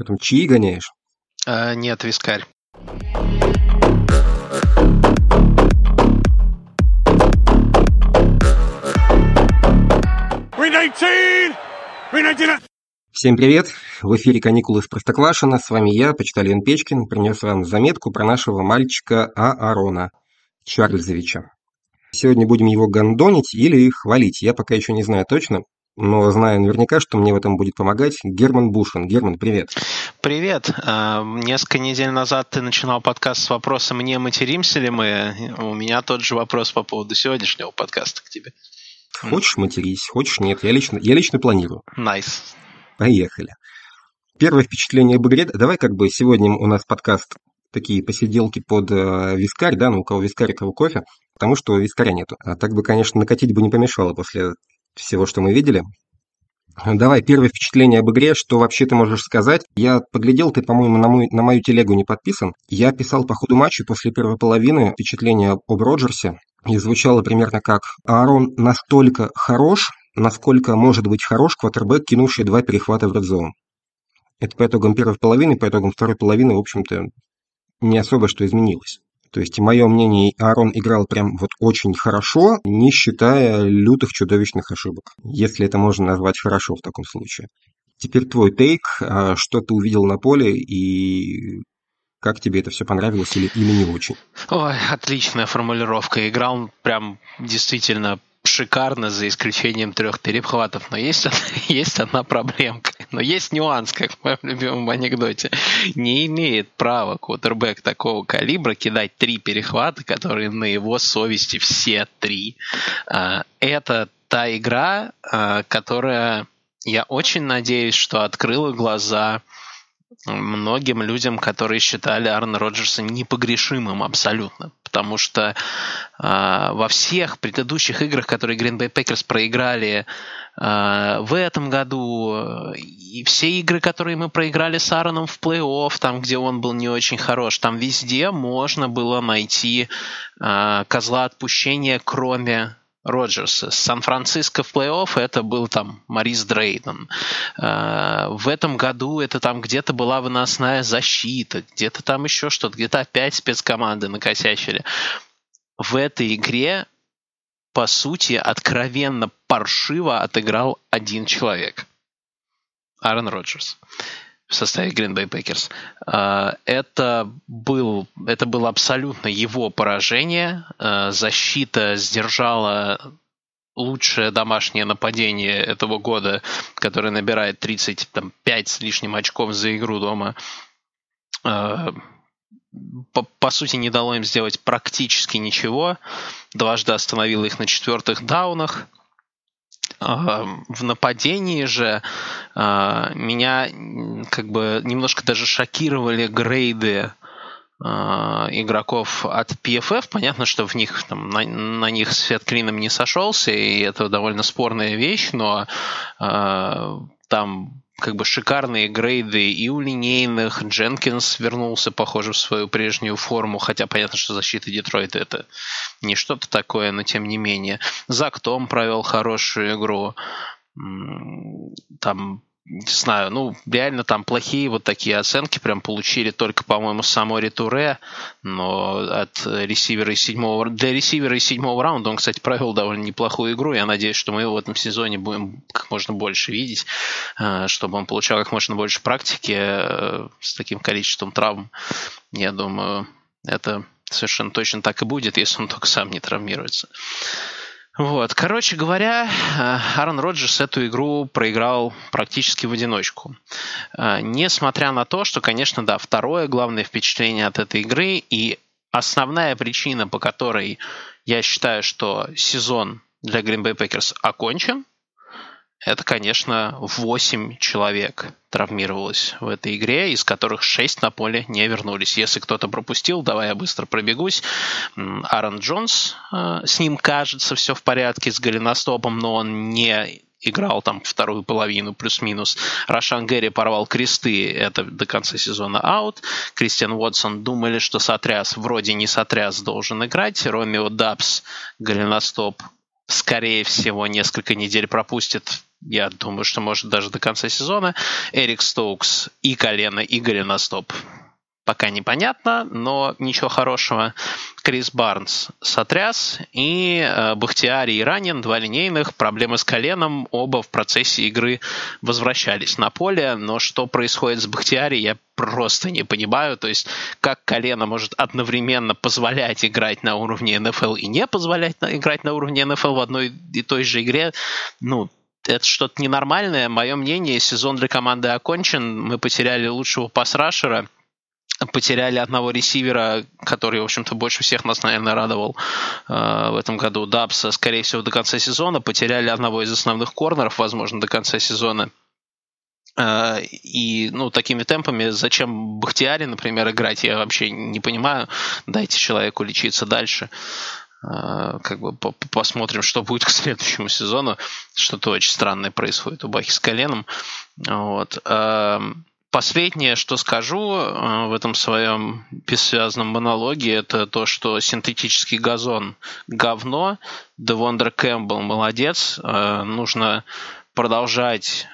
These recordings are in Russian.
Что там, чаи гоняешь? А, нет, вискарь. Всем привет! В эфире «Каникулы с Простоквашино». С вами я, почтальон Печкин, принес вам заметку про нашего мальчика Аарона Чарльзовича. Сегодня будем его гондонить или хвалить, я пока еще не знаю точно, но знаю наверняка, что мне в этом будет помогать Герман Бушин. Герман, привет. Привет. А, несколько недель назад ты начинал подкаст с вопросом «Не материмся ли мы?». У меня тот же вопрос по поводу сегодняшнего подкаста к тебе. Хочешь матерись, хочешь нет. Я лично, я лично планирую. Nice. Nice. Поехали. Первое впечатление об игре. Давай как бы сегодня у нас подкаст такие посиделки под э, вискарь, да, ну у кого вискарь, у кого кофе, потому что вискаря нету. А так бы, конечно, накатить бы не помешало после всего, что мы видели. Давай, первое впечатление об игре, что вообще ты можешь сказать? Я поглядел, ты, по-моему, на, мой, на мою телегу не подписан. Я писал по ходу матча после первой половины впечатление об Роджерсе, и звучало примерно как «Аарон настолько хорош, насколько может быть хорош квотербек, кинувший два перехвата в редзоун». Это по итогам первой половины, по итогам второй половины, в общем-то, не особо что изменилось. То есть, мое мнение, Аарон играл прям вот очень хорошо, не считая лютых чудовищных ошибок. Если это можно назвать хорошо в таком случае. Теперь твой тейк, а, что ты увидел на поле и как тебе это все понравилось или, или не очень? Ой, отличная формулировка. Играл прям действительно шикарно, за исключением трех перехватов. Но есть, есть одна проблемка. Но есть нюанс, как в моем любимом анекдоте. Не имеет права квотербек такого калибра кидать три перехвата, которые на его совести все три. А, это та игра, а, которая, я очень надеюсь, что открыла глаза многим людям, которые считали Арна Роджерса непогрешимым абсолютно. Потому что э, во всех предыдущих играх, которые Green Bay Packers проиграли в этом году, и все игры, которые мы проиграли с Аароном в плей-офф, там, где он был не очень хорош, там везде можно было найти э, козла отпущения, кроме Роджерса. Сан-Франциско в плей-офф это был там Марис Дрейден. Э, в этом году это там где-то была выносная защита, где-то там еще что-то, где-то опять спецкоманды накосячили. В этой игре, по сути, откровенно паршиво отыграл один человек. Аарон Роджерс в составе Green Bay Packers. А, это, был, это было абсолютно его поражение. А, защита сдержала лучшее домашнее нападение этого года, которое набирает 35 с лишним очков за игру дома. А, по, по сути, не дало им сделать практически ничего. Дважды остановил их на четвертых даунах – в нападении же а, меня как бы немножко даже шокировали грейды а, игроков от PFF. Понятно, что в них там, на, на них свет клином не сошелся, и это довольно спорная вещь, но там как бы шикарные грейды и у линейных. Дженкинс вернулся, похоже, в свою прежнюю форму, хотя понятно, что защита Детройта это не что-то такое, но тем не менее. Зак Том провел хорошую игру. Там не знаю, ну, реально там плохие вот такие оценки прям получили только, по-моему, само Туре, но от ресивера из седьмого... Для ресивера из седьмого раунда он, кстати, провел довольно неплохую игру. Я надеюсь, что мы его в этом сезоне будем как можно больше видеть, э, чтобы он получал как можно больше практики э, с таким количеством травм. Я думаю, это совершенно точно так и будет, если он только сам не травмируется. Вот. Короче говоря, э, Аарон Роджерс эту игру проиграл практически в одиночку. Э, несмотря на то, что, конечно, да, второе главное впечатление от этой игры и основная причина, по которой я считаю, что сезон для Green Bay Packers окончен, это, конечно, 8 человек травмировалось в этой игре, из которых 6 на поле не вернулись. Если кто-то пропустил, давай я быстро пробегусь. Аарон Джонс, э, с ним кажется все в порядке, с голеностопом, но он не играл там вторую половину плюс-минус. Рашан Гэри порвал кресты, это до конца сезона аут. Кристиан Уотсон думали, что сотряс, вроде не сотряс, должен играть. Ромео Дабс, голеностоп, скорее всего, несколько недель пропустит я думаю, что может даже до конца сезона. Эрик Стоукс и колено Игоря на стоп пока непонятно, но ничего хорошего. Крис Барнс сотряс, и э, Бахтиари и Ранен, два линейных, проблемы с коленом, оба в процессе игры возвращались на поле, но что происходит с Бахтиари, я просто не понимаю, то есть как колено может одновременно позволять играть на уровне НФЛ и не позволять играть на уровне НФЛ в одной и той же игре, ну, это что-то ненормальное. Мое мнение, сезон для команды окончен. Мы потеряли лучшего пасрашера потеряли одного ресивера, который, в общем-то, больше всех нас, наверное, радовал э, в этом году, Дабса, скорее всего, до конца сезона. Потеряли одного из основных корнеров, возможно, до конца сезона. Э, и, ну, такими темпами, зачем Бахтиаре, например, играть, я вообще не понимаю. Дайте человеку лечиться дальше. Э, как бы посмотрим, что будет к следующему сезону. Что-то очень странное происходит у Бахи с коленом. Вот. Эм, Последнее, что скажу э, в этом своем бессвязном монологе, это то, что синтетический газон говно, Девондер Кэмпбелл молодец, нужно продолжать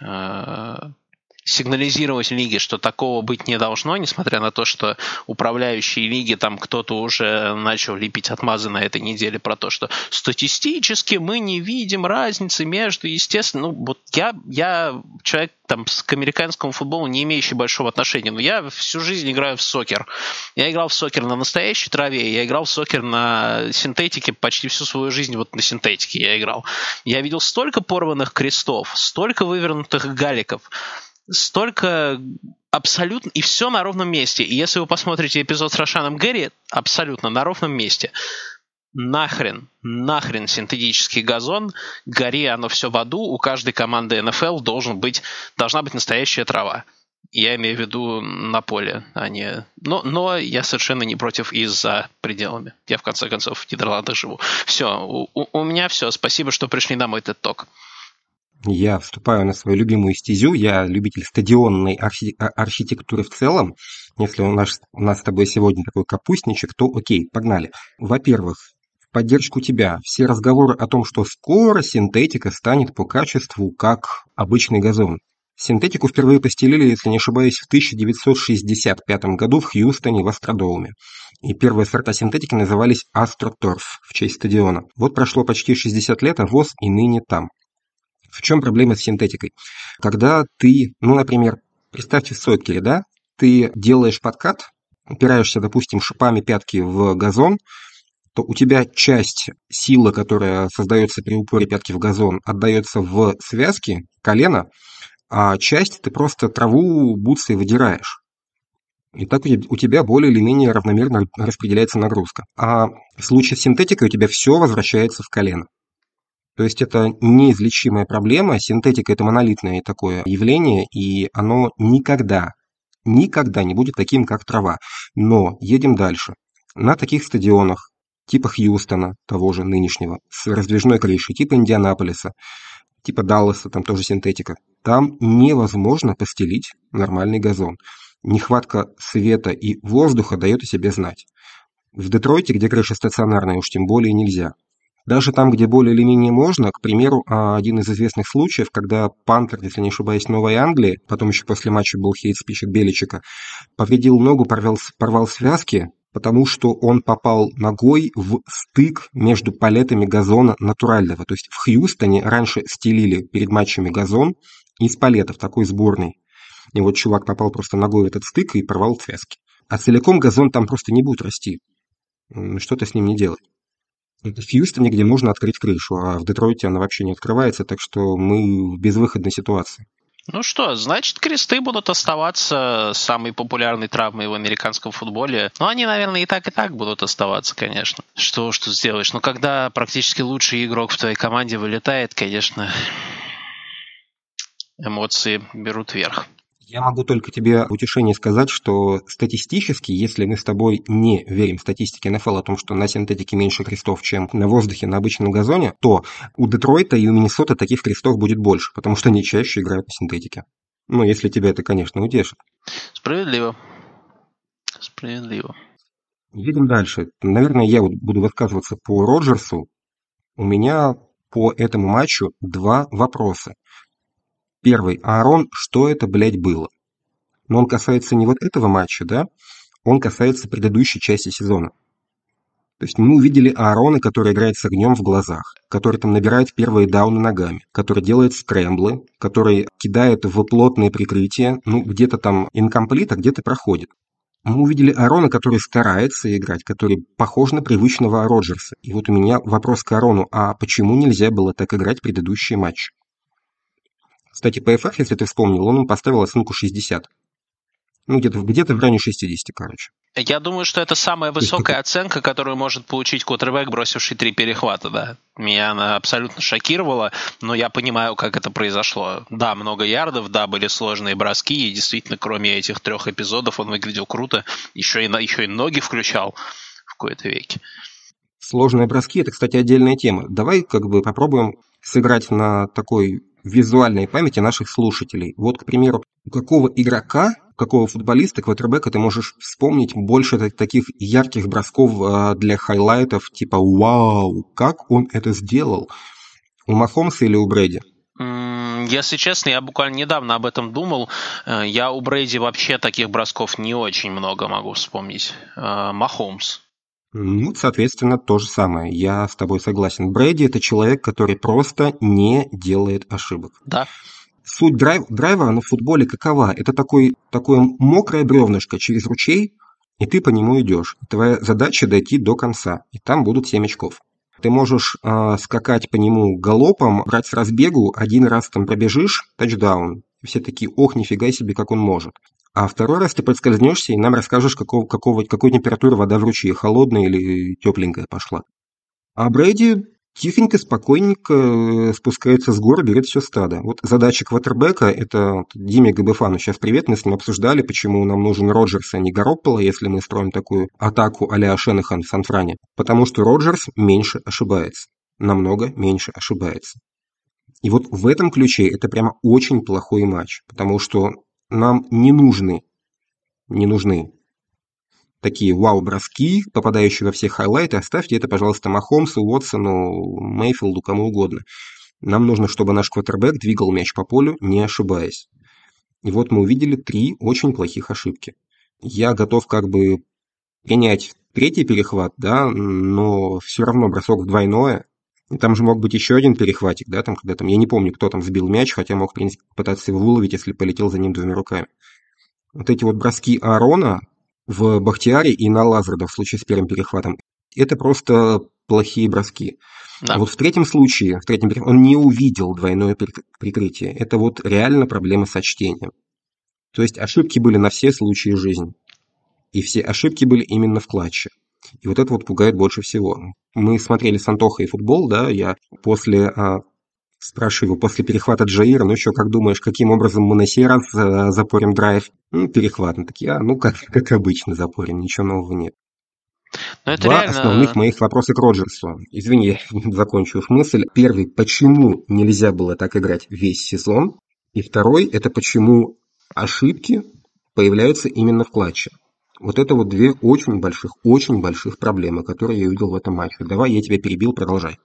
сигнализировать лиге, что такого быть не должно, несмотря на то, что управляющие лиги, там кто-то уже начал лепить отмазы на этой неделе про то, что статистически мы не видим разницы между, естественно, ну вот я, я человек там к американскому футболу не имеющий большого отношения, но я всю жизнь играю в сокер. Я играл в сокер на настоящей траве, я играл в сокер на синтетике почти всю свою жизнь вот на синтетике я играл. Я видел столько порванных крестов, столько вывернутых галиков, столько абсолютно, и все на ровном месте. И если вы посмотрите эпизод с Рошаном Гэри, абсолютно на ровном месте. Нахрен, нахрен синтетический газон, гори оно все в аду, у каждой команды НФЛ должен быть, должна быть настоящая трава. Я имею в виду на поле, а не... Но, но я совершенно не против и за пределами. Я, в конце концов, в Нидерландах живу. Все, у, у меня все. Спасибо, что пришли на мой TED-ток. Я вступаю на свою любимую стезю. Я любитель стадионной архи- а, архитектуры в целом. Если у нас, у нас с тобой сегодня такой капустничек, то окей, погнали. Во-первых, в поддержку тебя. Все разговоры о том, что скоро синтетика станет по качеству как обычный газон. Синтетику впервые постелили, если не ошибаюсь, в 1965 году в Хьюстоне в Астродоуме. И первые сорта синтетики назывались Астроторф в честь стадиона. Вот прошло почти 60 лет, а ВОЗ и ныне там. В чем проблема с синтетикой? Когда ты, ну, например, представьте сокере, да, ты делаешь подкат, упираешься, допустим, шипами пятки в газон, то у тебя часть силы, которая создается при упоре пятки в газон, отдается в связки колена, а часть ты просто траву бутсой выдираешь. И так у тебя более или менее равномерно распределяется нагрузка. А в случае с синтетикой у тебя все возвращается в колено. То есть это неизлечимая проблема, синтетика это монолитное такое явление, и оно никогда, никогда не будет таким, как трава. Но едем дальше. На таких стадионах, типа Хьюстона, того же нынешнего, с раздвижной крышей, типа Индианаполиса, типа Далласа, там тоже синтетика, там невозможно постелить нормальный газон. Нехватка света и воздуха дает о себе знать. В Детройте, где крыша стационарная, уж тем более нельзя. Даже там, где более или менее можно, к примеру, а, один из известных случаев, когда Пантер, если не ошибаюсь, Новой Англии, потом еще после матча был хейт-спич от Беличика, повредил ногу, порвал, порвал связки, потому что он попал ногой в стык между палетами газона натурального. То есть в Хьюстоне раньше стелили перед матчами газон из палетов, такой сборный. И вот чувак попал просто ногой в этот стык и порвал связки. А целиком газон там просто не будет расти. Что-то с ним не делать. В Хьюстоне, где можно открыть крышу, а в Детройте она вообще не открывается, так что мы в безвыходной ситуации. Ну что, значит, кресты будут оставаться самой популярной травмой в американском футболе. Ну, они, наверное, и так, и так будут оставаться, конечно. Что уж тут сделаешь. Но когда практически лучший игрок в твоей команде вылетает, конечно, эмоции берут верх. Я могу только тебе утешение сказать, что статистически, если мы с тобой не верим статистике НФЛ о том, что на синтетике меньше крестов, чем на воздухе на обычном газоне, то у Детройта и у Миннесоты таких крестов будет больше, потому что они чаще играют на синтетике. Ну, если тебя это, конечно, утешит. Справедливо. Справедливо. Едем дальше. Наверное, я буду высказываться по Роджерсу. У меня по этому матчу два вопроса. Первый. Аарон, что это, блядь, было? Но он касается не вот этого матча, да? Он касается предыдущей части сезона. То есть мы увидели Аарона, который играет с огнем в глазах, который там набирает первые дауны ногами, который делает скрэмблы, который кидает в плотные прикрытия, ну, где-то там инкомплит, а где-то проходит. Мы увидели Арона, который старается играть, который похож на привычного Роджерса. И вот у меня вопрос к Арону, а почему нельзя было так играть в предыдущие матчи? Кстати, PFF, если ты вспомнил, он поставил оценку 60. Ну, где-то где в районе 60, короче. Я думаю, что это самая высокая оценка, которую может получить квотербек, бросивший три перехвата, да. Меня она абсолютно шокировала, но я понимаю, как это произошло. Да, много ярдов, да, были сложные броски, и действительно, кроме этих трех эпизодов, он выглядел круто. Еще и, еще и ноги включал в какой-то веке. Сложные броски – это, кстати, отдельная тема. Давай как бы попробуем сыграть на такой визуальной памяти наших слушателей. Вот, к примеру, у какого игрока какого футболиста, квотербека ты можешь вспомнить больше таких ярких бросков а, для хайлайтов, типа «Вау, как он это сделал?» У Махомса или у Брэди? Если честно, я буквально недавно об этом думал. Э, я у Брейди вообще таких бросков не очень много могу вспомнить. Э, Махомс. Ну, соответственно, то же самое. Я с тобой согласен. Брэди – это человек, который просто не делает ошибок. Да. Суть драйв, драйва на футболе какова? Это такой, такое мокрое бревнышко через ручей, и ты по нему идешь. Твоя задача дойти до конца, и там будут 7 очков. Ты можешь э, скакать по нему галопом, брать с разбегу, один раз там пробежишь, тачдаун. И все такие, ох, нифига себе, как он может. А второй раз ты подскользнешься и нам расскажешь, какого, какого, какой температуры вода в ручье, холодная или тепленькая пошла. А Брейди тихонько, спокойненько э, спускается с гор, берет все стадо. Вот задача квотербека, это Диме Габефану сейчас привет, мы с ним обсуждали, почему нам нужен Роджерс, а не Гаропполо, если мы строим такую атаку а-ля Шенахан в Сан-Фране. Потому что Роджерс меньше ошибается, намного меньше ошибается. И вот в этом ключе это прямо очень плохой матч, потому что нам не нужны, не нужны такие вау-броски, попадающие во все хайлайты, оставьте это, пожалуйста, Махомсу, Уотсону, Мейфилду, кому угодно. Нам нужно, чтобы наш квотербек двигал мяч по полю, не ошибаясь. И вот мы увидели три очень плохих ошибки. Я готов как бы принять третий перехват, да, но все равно бросок двойное. И там же мог быть еще один перехватик, да, там, когда там, я не помню, кто там сбил мяч, хотя мог, в принципе, пытаться его выловить, если полетел за ним двумя руками. Вот эти вот броски Аарона, в Бахтиаре и на Лазарда в случае с первым перехватом. Это просто плохие броски. Да. А вот в третьем случае, в третьем он не увидел двойное прикрытие. Это вот реально проблема со чтением. То есть ошибки были на все случаи жизни. И все ошибки были именно в клатче. И вот это вот пугает больше всего. Мы смотрели с Антохой футбол, да, я после а, Спрашиваю после перехвата Джаира, ну что, как думаешь, каким образом мы на сей раз э, запорим драйв? Ну, перехват. Ну, такие, а, ну, как, как обычно запорим, ничего нового нет. Но это Два реально... основных моих вопроса к Роджерсу. Извини, я закончу мысль. Первый, почему нельзя было так играть весь сезон? И второй, это почему ошибки появляются именно в клатче. Вот это вот две очень больших, очень больших проблемы, которые я увидел в этом матче. Давай, я тебя перебил, продолжай.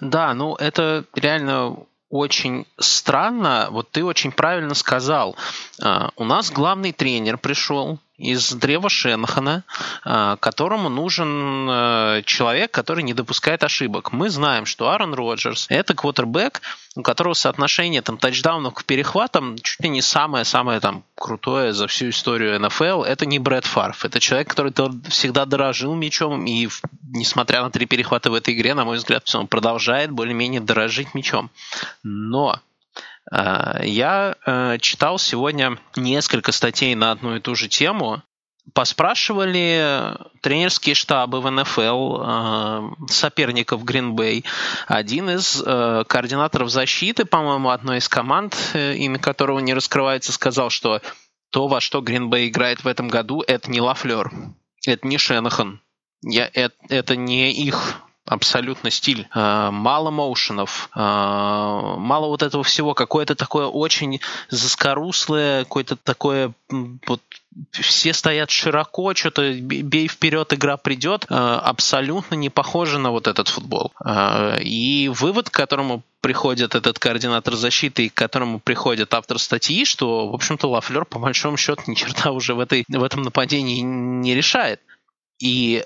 Да, ну это реально очень странно. Вот ты очень правильно сказал. А, у нас главный тренер пришел, из древа Шенхана, а, которому нужен а, человек, который не допускает ошибок. Мы знаем, что Аарон Роджерс – это квотербек, у которого соотношение там, тачдаунов к перехватам чуть ли не самое-самое там, крутое за всю историю НФЛ. Это не Брэд Фарф. Это человек, который всегда дорожил мячом, и несмотря на три перехвата в этой игре, на мой взгляд, он продолжает более-менее дорожить мячом. Но Э, я э, читал сегодня несколько статей на одну и ту же тему. Поспрашивали тренерские штабы в НФЛ э, соперников Гринбей. Один из координаторов защиты, по-моему, одной из команд, имя которого не раскрывается, сказал, что то, во что Гринбей играет в этом году, это не Лафлер, это не Шенахан. Я, это, это не их абсолютно стиль. Э, мало моушенов, э, мало вот этого всего. Какое-то такое очень заскоруслое, какое-то такое вот все стоят широко, что-то бей вперед, игра придет, э, абсолютно не похоже на вот этот футбол. И вывод, к которому приходит этот координатор защиты и к которому приходит автор статьи, что, в общем-то, Лафлер по большому счету ни черта уже в, этой, в этом нападении не решает. И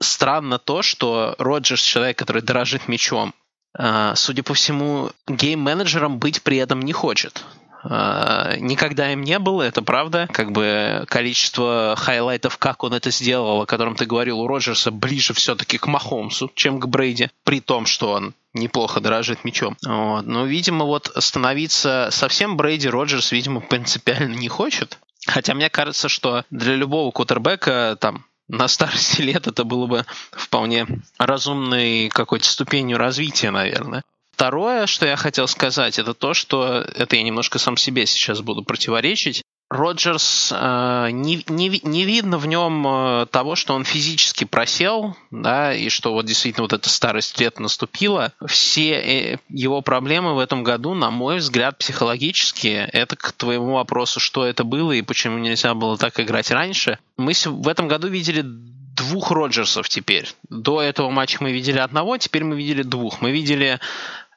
странно то, что Роджерс человек, который дорожит мячом, а, судя по всему, game-менеджером быть при этом не хочет. А, никогда им не было, это правда. Как бы количество хайлайтов, как он это сделал, о котором ты говорил, у Роджерса ближе все-таки к Махомсу, чем к Брейди, при том, что он неплохо дорожит мячом. Вот. Но, видимо, вот становиться совсем Брейди Роджерс, видимо, принципиально не хочет. Хотя мне кажется, что для любого кутербека там на старости лет это было бы вполне разумной какой-то ступенью развития, наверное. Второе, что я хотел сказать, это то, что это я немножко сам себе сейчас буду противоречить. Роджерс, э, не, не, не видно в нем э, того, что он физически просел, да, и что вот действительно вот эта старость лет наступила. Все э, его проблемы в этом году, на мой взгляд, психологические. Это к твоему вопросу, что это было и почему нельзя было так играть раньше. Мы в этом году видели двух Роджерсов теперь. До этого матча мы видели одного, теперь мы видели двух. Мы видели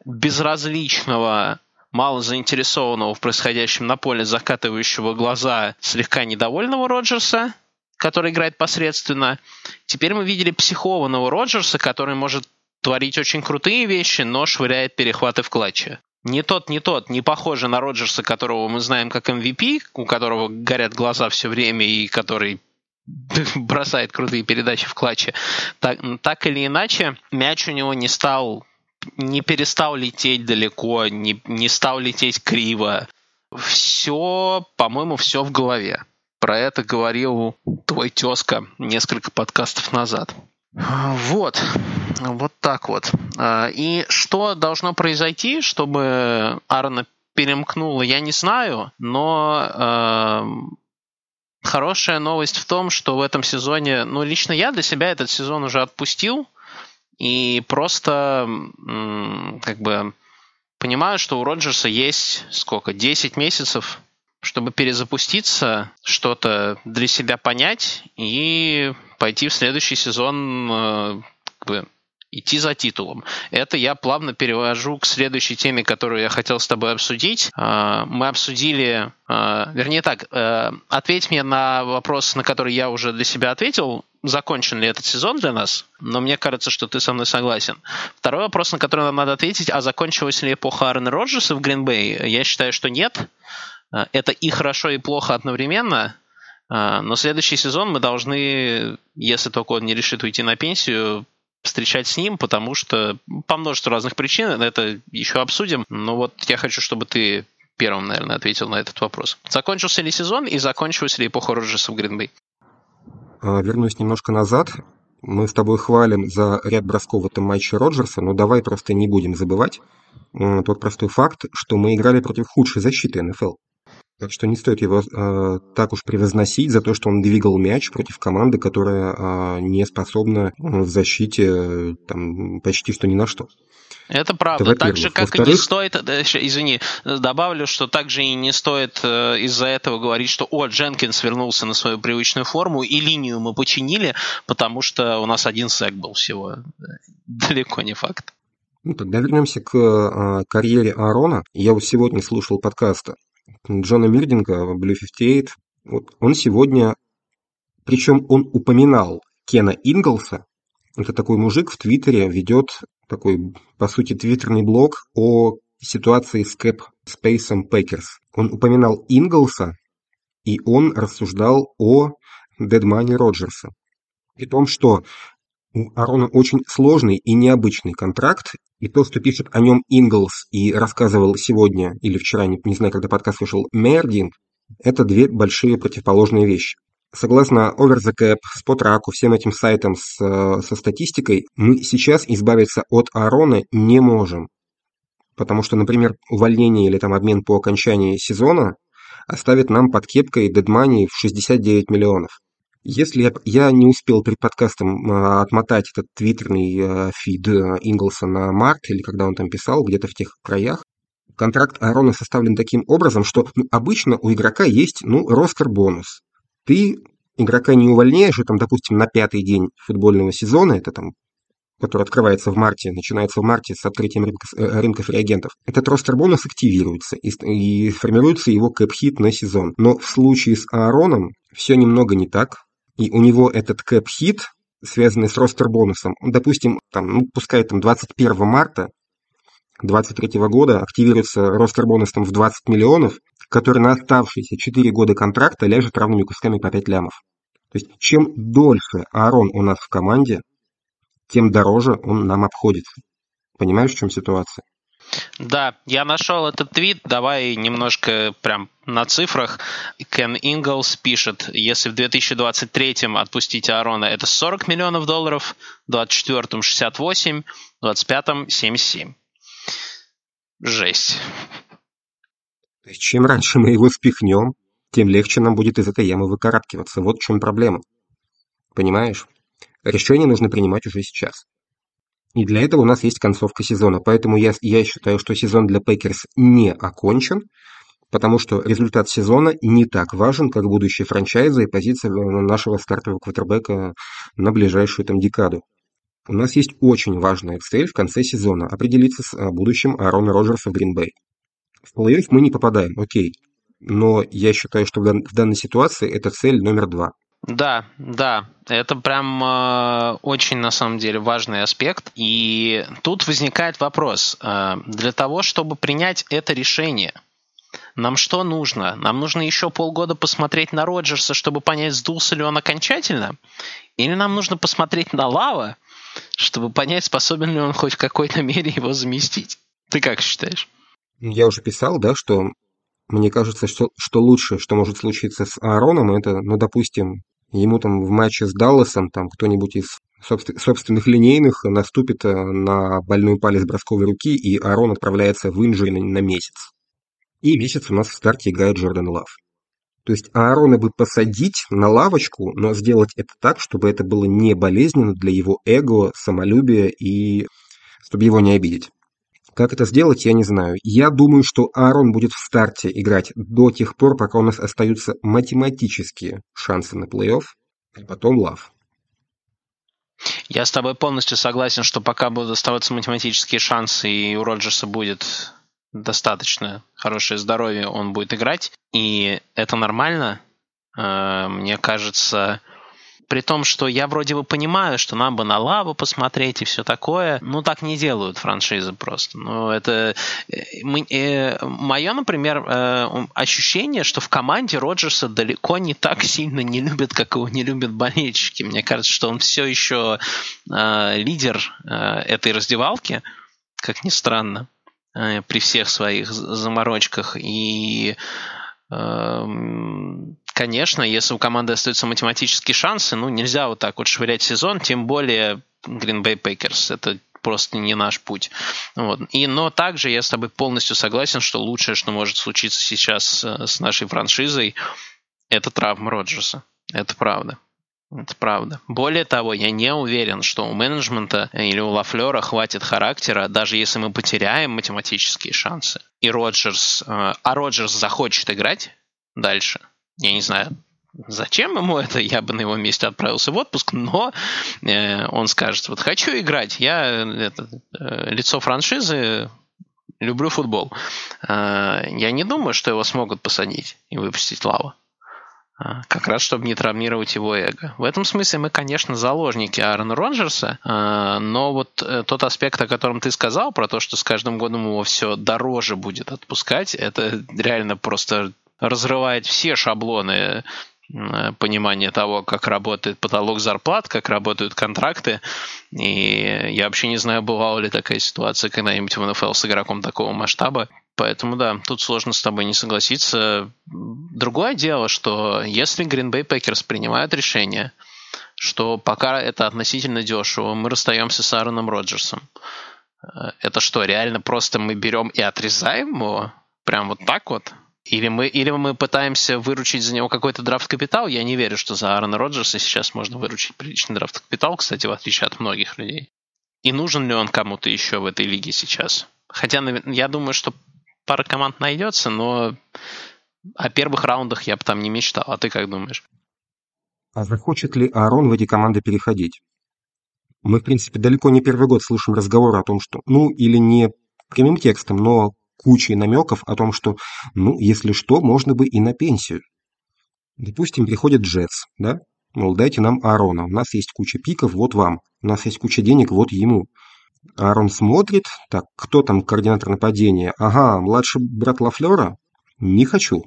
безразличного мало заинтересованного в происходящем на поле, закатывающего глаза слегка недовольного Роджерса, который играет посредственно. Теперь мы видели психованного Роджерса, который может творить очень крутые вещи, но швыряет перехваты в клатче. Не тот, не тот, не похоже на Роджерса, которого мы знаем как MVP, у которого горят глаза все время и который бросает крутые передачи в клатче. Так, так или иначе, мяч у него не стал не перестал лететь далеко, не, не стал лететь криво. Все, по-моему, все в голове. Про это говорил твой тезка несколько подкастов назад. Вот, вот так вот. А, и что должно произойти, чтобы Арна перемкнула, я не знаю, но э, хорошая новость в том, что в этом сезоне, ну, лично я для себя этот сезон уже отпустил, и просто как бы понимаю, что у Роджерса есть сколько, 10 месяцев, чтобы перезапуститься, что-то для себя понять и пойти в следующий сезон э, как бы, идти за титулом. Это я плавно перевожу к следующей теме, которую я хотел с тобой обсудить. А, мы обсудили, а, вернее так, э, ответь мне на вопрос, на который я уже для себя ответил, закончен ли этот сезон для нас, но мне кажется, что ты со мной согласен. Второй вопрос, на который нам надо ответить, а закончилась ли эпоха Аарона Роджерса в Гринбей? Я считаю, что нет. А, это и хорошо, и плохо одновременно. Но следующий сезон мы должны, если только он не решит уйти на пенсию, встречать с ним, потому что по множеству разных причин, это еще обсудим, но вот я хочу, чтобы ты первым, наверное, ответил на этот вопрос. Закончился ли сезон и закончилась ли эпоха Роджерса в Гринбей? А, вернусь немножко назад. Мы с тобой хвалим за ряд бросков в этом матче Роджерса, но давай просто не будем забывать тот простой факт, что мы играли против худшей защиты НФЛ. Так что не стоит его э, так уж превозносить за то, что он двигал мяч против команды, которая э, не способна в защите э, там, почти что ни на что. Это правда. Это, так же, как и не стоит, извини, добавлю, что также и не стоит э, из-за этого говорить, что о, Дженкинс вернулся на свою привычную форму, и линию мы починили, потому что у нас один sack был всего. Далеко не факт. Ну, тогда вернемся к э, карьере Аарона. Я вот сегодня слушал подкаст Джона Мирдинка, Blue 58, вот он сегодня, причем он упоминал Кена Инглса, это такой мужик в Твиттере ведет такой, по сути, твиттерный блог о ситуации с cap space ом Packers. Он упоминал Инглса, и он рассуждал о Дедмане Роджерса. При том, что у Арона очень сложный и необычный контракт, и то, что пишет о нем Инглс и рассказывал сегодня или вчера, не, не знаю, когда подкаст вышел, Мердин, это две большие противоположные вещи. Согласно Over the Cap, Spotrack, всем этим сайтам с, со статистикой, мы сейчас избавиться от Арона не можем. Потому что, например, увольнение или там обмен по окончании сезона оставит нам под кепкой дедмани в 69 миллионов. Если я, не успел перед подкастом а, отмотать этот твиттерный а, фид Инглса на март, или когда он там писал, где-то в тех краях, контракт Аарона составлен таким образом, что ну, обычно у игрока есть ну, ростер-бонус. Ты игрока не увольняешь, и, там, допустим, на пятый день футбольного сезона, это там который открывается в марте, начинается в марте с открытием рынка, э, рынков реагентов, этот ростер-бонус активируется и, и формируется его кэп-хит на сезон. Но в случае с Аароном все немного не так, и у него этот кэп-хит, связанный с ростер-бонусом, допустим, там, ну, пускай там 21 марта 2023 года активируется ростер-бонус там в 20 миллионов, который на оставшиеся 4 года контракта ляжет равными кусками по 5 лямов. То есть, чем дольше Аарон у нас в команде, тем дороже он нам обходится. Понимаешь, в чем ситуация? Да, я нашел этот твит, давай немножко прям на цифрах. Кен Инглс пишет, если в 2023 отпустить Аарона, это 40 миллионов долларов, в 2024 68, в 2025 77. Жесть. Чем раньше мы его спихнем, тем легче нам будет из этой ямы выкарабкиваться. Вот в чем проблема. Понимаешь? Решение нужно принимать уже сейчас. И для этого у нас есть концовка сезона. Поэтому я, я считаю, что сезон для Пейкерс не окончен, потому что результат сезона не так важен, как будущее франчайза и позиция нашего стартового квотербека на ближайшую там декаду. У нас есть очень важная цель в конце сезона – определиться с а, будущим Аарона Роджерса в Гринбей. В плей-офф мы не попадаем, окей. Но я считаю, что в данной ситуации это цель номер два. Да, да, это прям э, очень на самом деле важный аспект. И тут возникает вопрос: э, для того, чтобы принять это решение, нам что нужно? Нам нужно еще полгода посмотреть на Роджерса, чтобы понять, сдулся ли он окончательно, или нам нужно посмотреть на Лава, чтобы понять, способен ли он хоть в какой-то мере его заместить? Ты как считаешь? Я уже писал, да, что мне кажется, что, что лучшее, что может случиться с Аароном, это, ну, допустим, ему там в матче с Далласом там кто-нибудь из собственных линейных наступит э, на больной палец бросковой руки, и Арон отправляется в инжури на, на месяц. И месяц у нас в старте играет Джордан Лав. То есть Аарона бы посадить на лавочку, но сделать это так, чтобы это было не болезненно для его эго, самолюбия и чтобы его не обидеть. Как это сделать, я не знаю. Я думаю, что Аарон будет в старте играть до тех пор, пока у нас остаются математические шансы на плей-офф, а потом лав. Я с тобой полностью согласен, что пока будут оставаться математические шансы, и у Роджерса будет достаточно хорошее здоровье, он будет играть. И это нормально. Э, мне кажется, при том, что я вроде бы понимаю, что нам бы на лаву посмотреть и все такое, ну так не делают франшизы просто. Ну это э, мы, э, мое, например, э, ощущение, что в команде Роджерса далеко не так сильно не любят, как его не любят болельщики. Мне кажется, что он все еще э, лидер э, этой раздевалки, как ни странно, э, при всех своих заморочках и конечно, если у команды остаются математические шансы, ну, нельзя вот так вот швырять сезон, тем более Green Bay Packers. Это просто не наш путь. Вот. И, но также я с тобой полностью согласен, что лучшее, что может случиться сейчас э, с нашей франшизой, это травма Роджерса. Это правда. Это правда. Более того, я не уверен, что у менеджмента или у Лафлера хватит характера, даже если мы потеряем математические шансы. И Роджерс, э, а Роджерс захочет играть дальше. Я не знаю, зачем ему это, я бы на его месте отправился в отпуск, но э, он скажет, вот хочу играть, я это, э, лицо франшизы, люблю футбол. я не думаю, что его смогут посадить и выпустить лаву. А, как раз чтобы не травмировать его эго. В этом смысле мы, конечно, заложники Аарона Роджерса, а, но вот э, тот аспект, о котором ты сказал, про то, что с каждым годом его все дороже будет отпускать, это реально просто разрывает все шаблоны понимания того, как работает потолок зарплат, как работают контракты. И я вообще не знаю, бывала ли такая ситуация когда-нибудь в НФЛ с игроком такого масштаба. Поэтому да, тут сложно с тобой не согласиться. Другое дело, что если Green Bay Packers принимают решение, что пока это относительно дешево, мы расстаемся с Аароном Роджерсом. Э, это что, реально просто мы берем и отрезаем его? Прям вот так вот? Или мы, или мы пытаемся выручить за него какой-то драфт-капитал. Я не верю, что за Аарона Роджерса сейчас можно выручить приличный драфт-капитал, кстати, в отличие от многих людей. И нужен ли он кому-то еще в этой лиге сейчас? Хотя я думаю, что пара команд найдется, но о первых раундах я бы там не мечтал. А ты как думаешь? А захочет ли Аарон в эти команды переходить? Мы, в принципе, далеко не первый год слышим разговоры о том, что, ну, или не прямым текстом, но кучей намеков о том, что, ну, если что, можно бы и на пенсию. Допустим, приходит Джетс, да? Мол, дайте нам Аарона, у нас есть куча пиков, вот вам. У нас есть куча денег, вот ему. Аарон смотрит, так, кто там координатор нападения? Ага, младший брат Лафлера? Не хочу.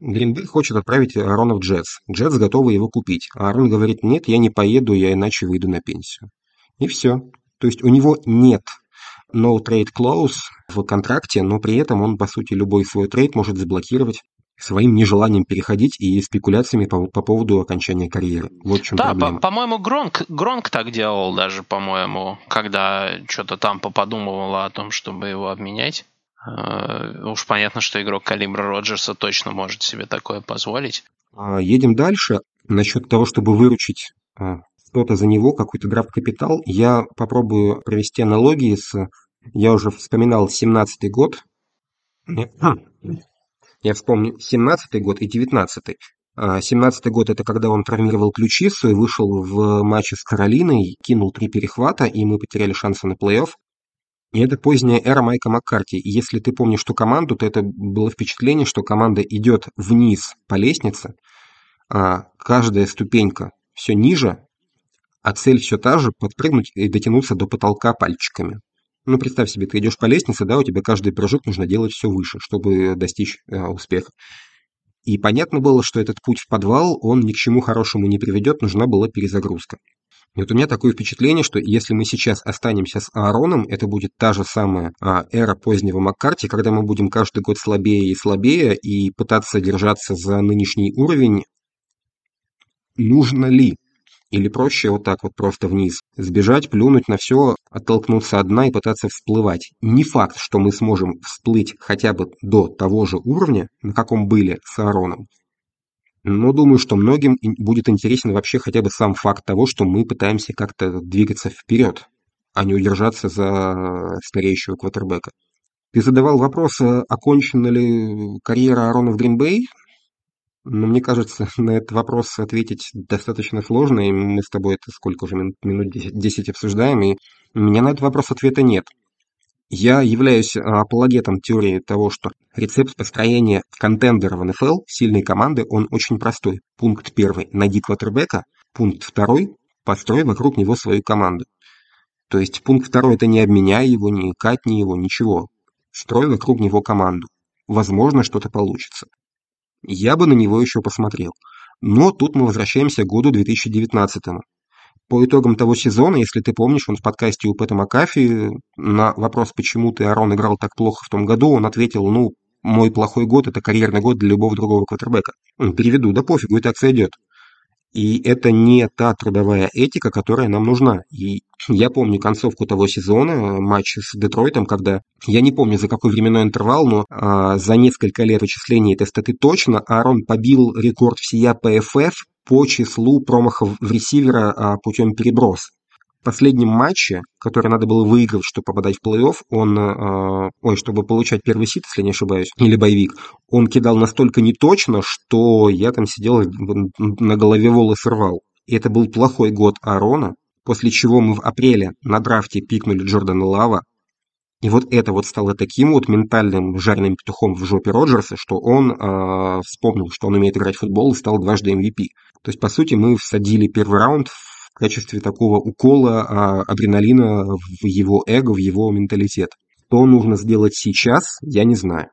Гринбей хочет отправить Аарона в Джетс. Джетс готовы его купить. Аарон говорит, нет, я не поеду, я иначе выйду на пенсию. И все. То есть у него нет no trade clause в контракте, но при этом он, по сути, любой свой трейд может заблокировать своим нежеланием переходить и спекуляциями по, по поводу окончания карьеры. Вот в чем да, проблема. По- моему Гронк, Гронк так делал даже, по-моему, когда что-то там подумывало о том, чтобы его обменять. Uh, уж понятно, что игрок калибра Роджерса точно может себе такое позволить. Uh, едем дальше. Насчет того, чтобы выручить что-то за него, какой-то драфт-капитал, я попробую провести аналогии с... Я уже вспоминал 17-й год. Я вспомню 17-й год и 19-й. 17-й год – это когда он травмировал ключицу и вышел в матче с Каролиной, кинул три перехвата, и мы потеряли шансы на плей-офф. И это поздняя эра Майка Маккарти. И если ты помнишь ту команду, то это было впечатление, что команда идет вниз по лестнице, а каждая ступенька все ниже, а цель все та же – подпрыгнуть и дотянуться до потолка пальчиками. Ну, представь себе, ты идешь по лестнице, да, у тебя каждый прыжок нужно делать все выше, чтобы достичь э, успеха. И понятно было, что этот путь в подвал, он ни к чему хорошему не приведет, нужна была перезагрузка. И вот у меня такое впечатление, что если мы сейчас останемся с Аароном, это будет та же самая а, эра позднего Маккарти, когда мы будем каждый год слабее и слабее и пытаться держаться за нынешний уровень. Нужно ли? Или проще вот так вот просто вниз. Сбежать, плюнуть на все, оттолкнуться от дна и пытаться всплывать. Не факт, что мы сможем всплыть хотя бы до того же уровня, на каком были с Аароном. Но думаю, что многим будет интересен вообще хотя бы сам факт того, что мы пытаемся как-то двигаться вперед, а не удержаться за стареющего квотербека. Ты задавал вопрос, а окончена ли карьера Аарона в Гринбей? Но мне кажется, на этот вопрос ответить достаточно сложно, и мы с тобой это сколько уже минут, минут 10 обсуждаем, и у меня на этот вопрос ответа нет. Я являюсь апологетом теории того, что рецепт построения контендера в НФЛ, сильной команды, он очень простой. Пункт первый – найди квотербека. Пункт второй – построй вокруг него свою команду. То есть пункт второй – это не обменяй его, не катни его, ничего. Строй вокруг него команду. Возможно, что-то получится я бы на него еще посмотрел. Но тут мы возвращаемся к году 2019 -му. По итогам того сезона, если ты помнишь, он в подкасте у Пэта Макафи на вопрос, почему ты, Арон, играл так плохо в том году, он ответил, ну, мой плохой год – это карьерный год для любого другого квотербека. Переведу, да пофигу, и так сойдет. И это не та трудовая этика, которая нам нужна. И я помню концовку того сезона, матч с Детройтом, когда, я не помню за какой временной интервал, но а, за несколько лет вычисления этой статы точно, Аарон побил рекорд всея ПФФ по числу промахов в ресивера а, путем переброс последнем матче, который надо было выиграть, чтобы попадать в плей-офф, он, э, ой, чтобы получать первый сит, если не ошибаюсь, или боевик, он кидал настолько неточно, что я там сидел на голове волосы рвал. И это был плохой год Арона, после чего мы в апреле на драфте пикнули Джордана Лава, и вот это вот стало таким вот ментальным жареным петухом в жопе Роджерса, что он э, вспомнил, что он умеет играть в футбол и стал дважды MVP. То есть, по сути, мы всадили первый раунд в качестве такого укола а, адреналина в его эго, в его менталитет. Что нужно сделать сейчас, я не знаю.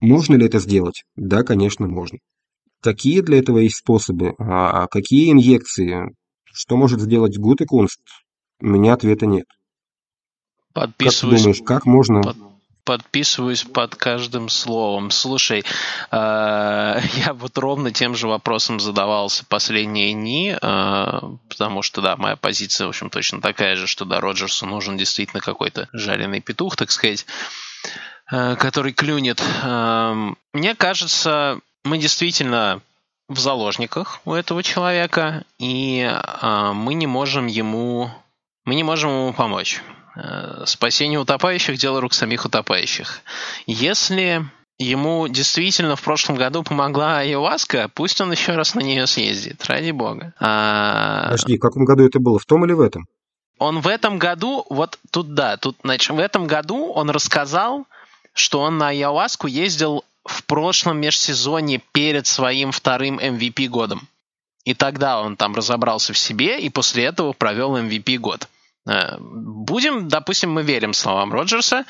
Можно ли это сделать? Да, конечно, можно. Какие для этого есть способы? А какие инъекции? Что может сделать Гуд и Кунст? У меня ответа нет. Подписываюсь. Как ты думаешь, как можно... Под подписываюсь под каждым словом. Слушай, э, я вот ровно тем же вопросом задавался последние дни, э, потому что, да, моя позиция, в общем, точно такая же, что, да, Роджерсу нужен действительно какой-то жареный петух, так сказать, э, который клюнет. Э, мне кажется, мы действительно в заложниках у этого человека, и мы не можем ему мы не можем ему помочь. Э, спасение утопающих – дело рук самих утопающих. Если ему действительно в прошлом году помогла Айоваска, пусть он еще раз на нее съездит, ради бога. А... Подожди, в каком году это было, в том или в этом? Он в этом году, вот тут да, тут, значит, в этом году он рассказал, что он на Ayahuasca ездил в прошлом межсезонье перед своим вторым MVP годом. И тогда он там разобрался в себе, и после этого провел MVP год. Э, будем, допустим, мы верим словам Роджерса,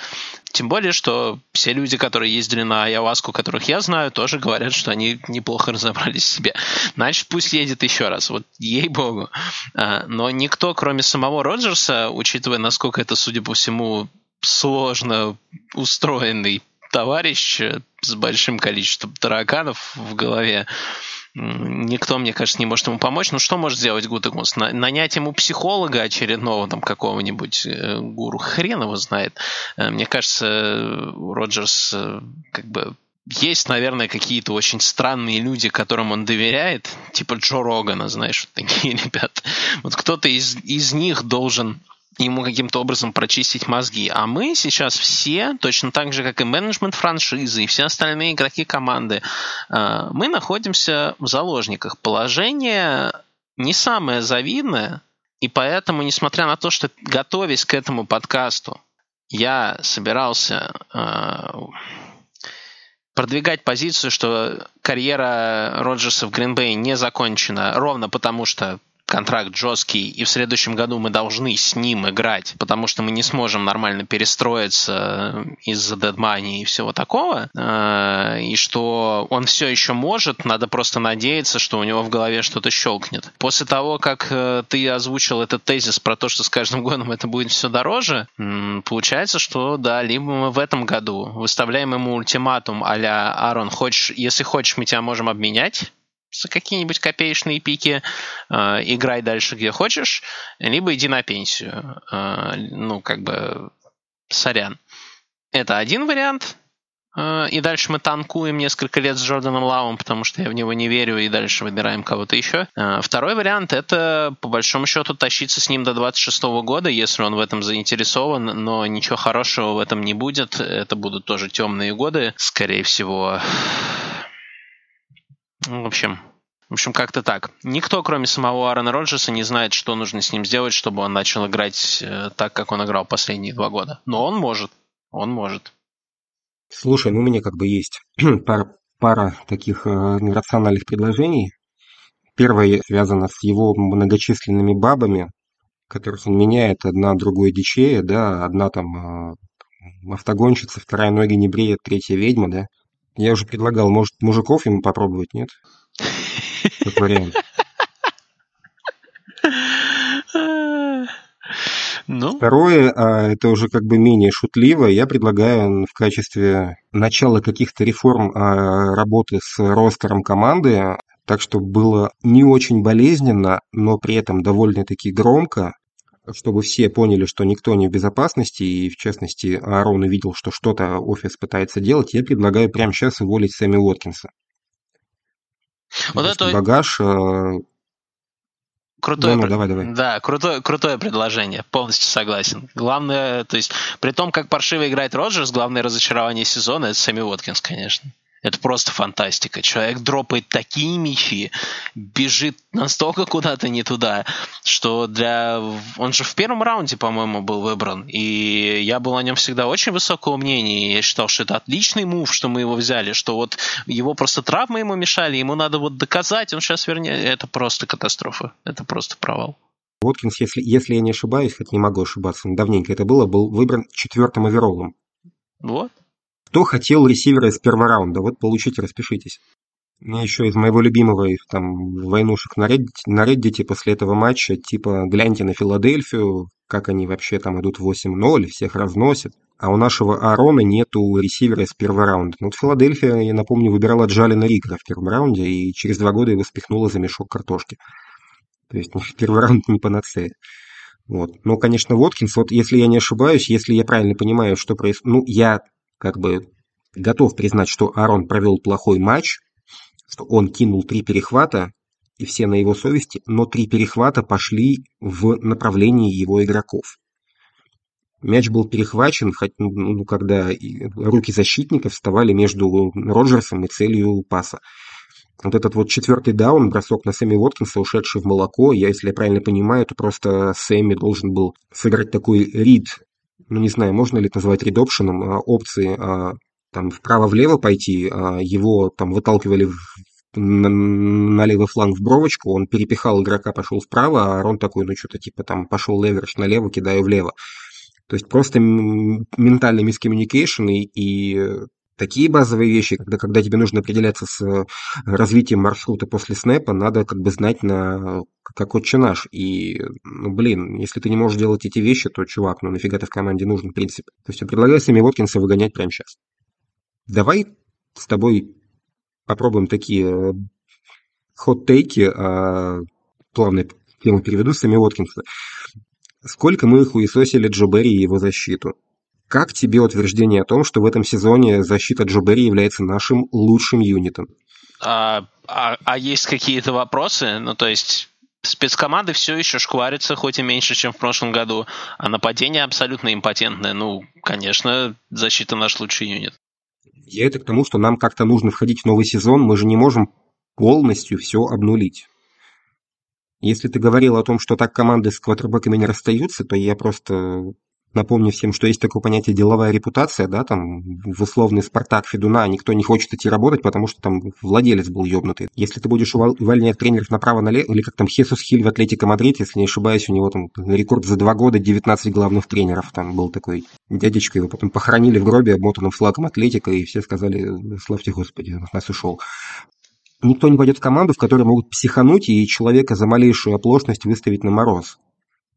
тем более, что все люди, которые ездили на Айаваску, которых я знаю, тоже говорят, что они неплохо разобрались в себе. Значит, пусть едет еще раз, вот ей-богу. Э, но никто, кроме самого Роджерса, учитывая, насколько это, судя по всему, сложно устроенный товарищ с большим количеством тараканов в голове, никто, мне кажется, не может ему помочь. Ну, что может сделать Гутегмус? Нанять ему психолога очередного, там, какого-нибудь э, гуру, хрен его знает. Э, мне кажется, Роджерс э, как бы есть, наверное, какие-то очень странные люди, которым он доверяет, типа Джо Рогана, знаешь, вот такие ребята. Вот кто-то из, из них должен ему каким-то образом прочистить мозги. А мы сейчас все, точно так же, как и менеджмент франшизы и все остальные игроки команды, э, мы находимся в заложниках. Положение не самое завидное, и поэтому, несмотря на то, что готовясь к этому подкасту, я собирался э, продвигать позицию, что карьера Роджерса в Гринбей не закончена ровно потому, что контракт жесткий, и в следующем году мы должны с ним играть, потому что мы не сможем нормально перестроиться из-за дедмани и всего такого, э, и что он все еще может, надо просто надеяться, что у него в голове что-то щелкнет. После того, как э, ты озвучил этот тезис про то, что с каждым годом это будет все дороже, получается, что да, либо мы в этом году выставляем ему ультиматум а-ля Арон, хочешь, если хочешь, мы тебя можем обменять, за какие-нибудь копеечные пики, э, играй дальше где хочешь, либо иди на пенсию. Э, ну, как бы, сорян. Это один вариант. Э, и дальше мы танкуем несколько лет с Джорданом Лавом, потому что я в него не верю, и дальше выбираем кого-то еще. Второй вариант — это, по большому счету, тащиться с ним до 26 года, если он в этом заинтересован, но ничего хорошего в этом не будет. Это будут тоже темные годы, скорее всего. В общем, в общем, как-то так. Никто, кроме самого Аарона Роджерса, не знает, что нужно с ним сделать, чтобы он начал играть э, так, как он играл последние два года. Но он может. Он может. Слушай, ну у меня как бы есть пара, пара таких э, рациональных предложений. Первое связано с его многочисленными бабами, которых он меняет одна другой дичее, да, одна там э, автогонщица, вторая ноги не бреет, третья ведьма, да. Я уже предлагал, может, мужиков ему попробовать, нет? Как вариант. Ну? Второе, а, это уже как бы менее шутливо, я предлагаю в качестве начала каких-то реформ а, работы с ростером команды, так, чтобы было не очень болезненно, но при этом довольно-таки громко, чтобы все поняли, что никто не в безопасности, и в частности Аарон увидел, что что-то офис пытается делать, я предлагаю прямо сейчас уволить Сэмми Уоткинса. Вот это... Багаж... Э, крутое, ну, ну, давай, давай. Да, крутое, крутое предложение, полностью согласен. Главное, то есть, при том, как паршиво играет Роджерс, главное разочарование сезона – это Сэмми Уоткинс, конечно. Это просто фантастика. Человек дропает такие мячи, бежит настолько куда-то не туда, что для... Он же в первом раунде, по-моему, был выбран. И я был о нем всегда очень высокого мнения. Я считал, что это отличный мув, что мы его взяли, что вот его просто травмы ему мешали, ему надо вот доказать, он сейчас вернее. Это просто катастрофа. Это просто провал. Уоткинс, если, если я не ошибаюсь, хоть не могу ошибаться, давненько это было, был выбран четвертым оверолом. Вот. Кто хотел ресивера из первого раунда? Вот получите, распишитесь. Мне еще из моего любимого их там войнушек на Reddit, на после этого матча, типа, гляньте на Филадельфию, как они вообще там идут 8-0, всех разносят. а у нашего Аарона нету ресивера с первого раунда. Ну, вот Филадельфия, я напомню, выбирала Джалина Ригера в первом раунде, и через два года его спихнула за мешок картошки. То есть ну, первый раунд не панацея. Вот. Но, конечно, Воткинс, вот если я не ошибаюсь, если я правильно понимаю, что происходит, ну, я как бы готов признать, что Аарон провел плохой матч, что он кинул три перехвата, и все на его совести, но три перехвата пошли в направлении его игроков. Мяч был перехвачен, ну, ну, когда руки защитника вставали между Роджерсом и целью паса. Вот этот вот четвертый даун, бросок на Сэмми Уоткинса, ушедший в молоко, я, если я правильно понимаю, то просто Сэмми должен был сыграть такой рид, ну не знаю, можно ли это назвать рид-опшеном, а, опции а, там вправо-влево пойти, а его там выталкивали в, на, левый фланг в бровочку, он перепихал игрока, пошел вправо, а Рон такой, ну что-то типа там пошел леверидж налево, кидаю влево. То есть просто ментальный мискоммуникейшн и, и такие базовые вещи, когда, когда тебе нужно определяться с э, развитием маршрута после снэпа, надо как бы знать на как отче наш. И, ну, блин, если ты не можешь делать эти вещи, то, чувак, ну нафига ты в команде нужен, в принципе. То есть я предлагаю Сами Воткинса выгонять прямо сейчас. Давай с тобой попробуем такие хот-тейки, а, плавно тему переведу, Сами Воткинса. Сколько мы хуесосили Джо Берри и его защиту? Как тебе утверждение о том, что в этом сезоне защита Джо Берри является нашим лучшим юнитом? А, а, а есть какие-то вопросы? Ну, то есть спецкоманды все еще шкварятся, хоть и меньше, чем в прошлом году, а нападение абсолютно импотентное. Ну, конечно, защита наш лучший юнит. Я это к тому, что нам как-то нужно входить в новый сезон, мы же не можем полностью все обнулить. Если ты говорил о том, что так команды с квотербеками не расстаются, то я просто напомню всем, что есть такое понятие деловая репутация, да, там в условный Спартак Федуна никто не хочет идти работать, потому что там владелец был ёбнутый. Если ты будешь увольнять тренеров направо-налево, или как там Хесус Хиль в Атлетико Мадрид, если не ошибаюсь, у него там рекорд за два года 19 главных тренеров, там был такой дядечка, его потом похоронили в гробе, обмотанным флагом Атлетика, и все сказали, славьте Господи, он от нас ушел. Никто не пойдет в команду, в которой могут психануть и человека за малейшую оплошность выставить на мороз.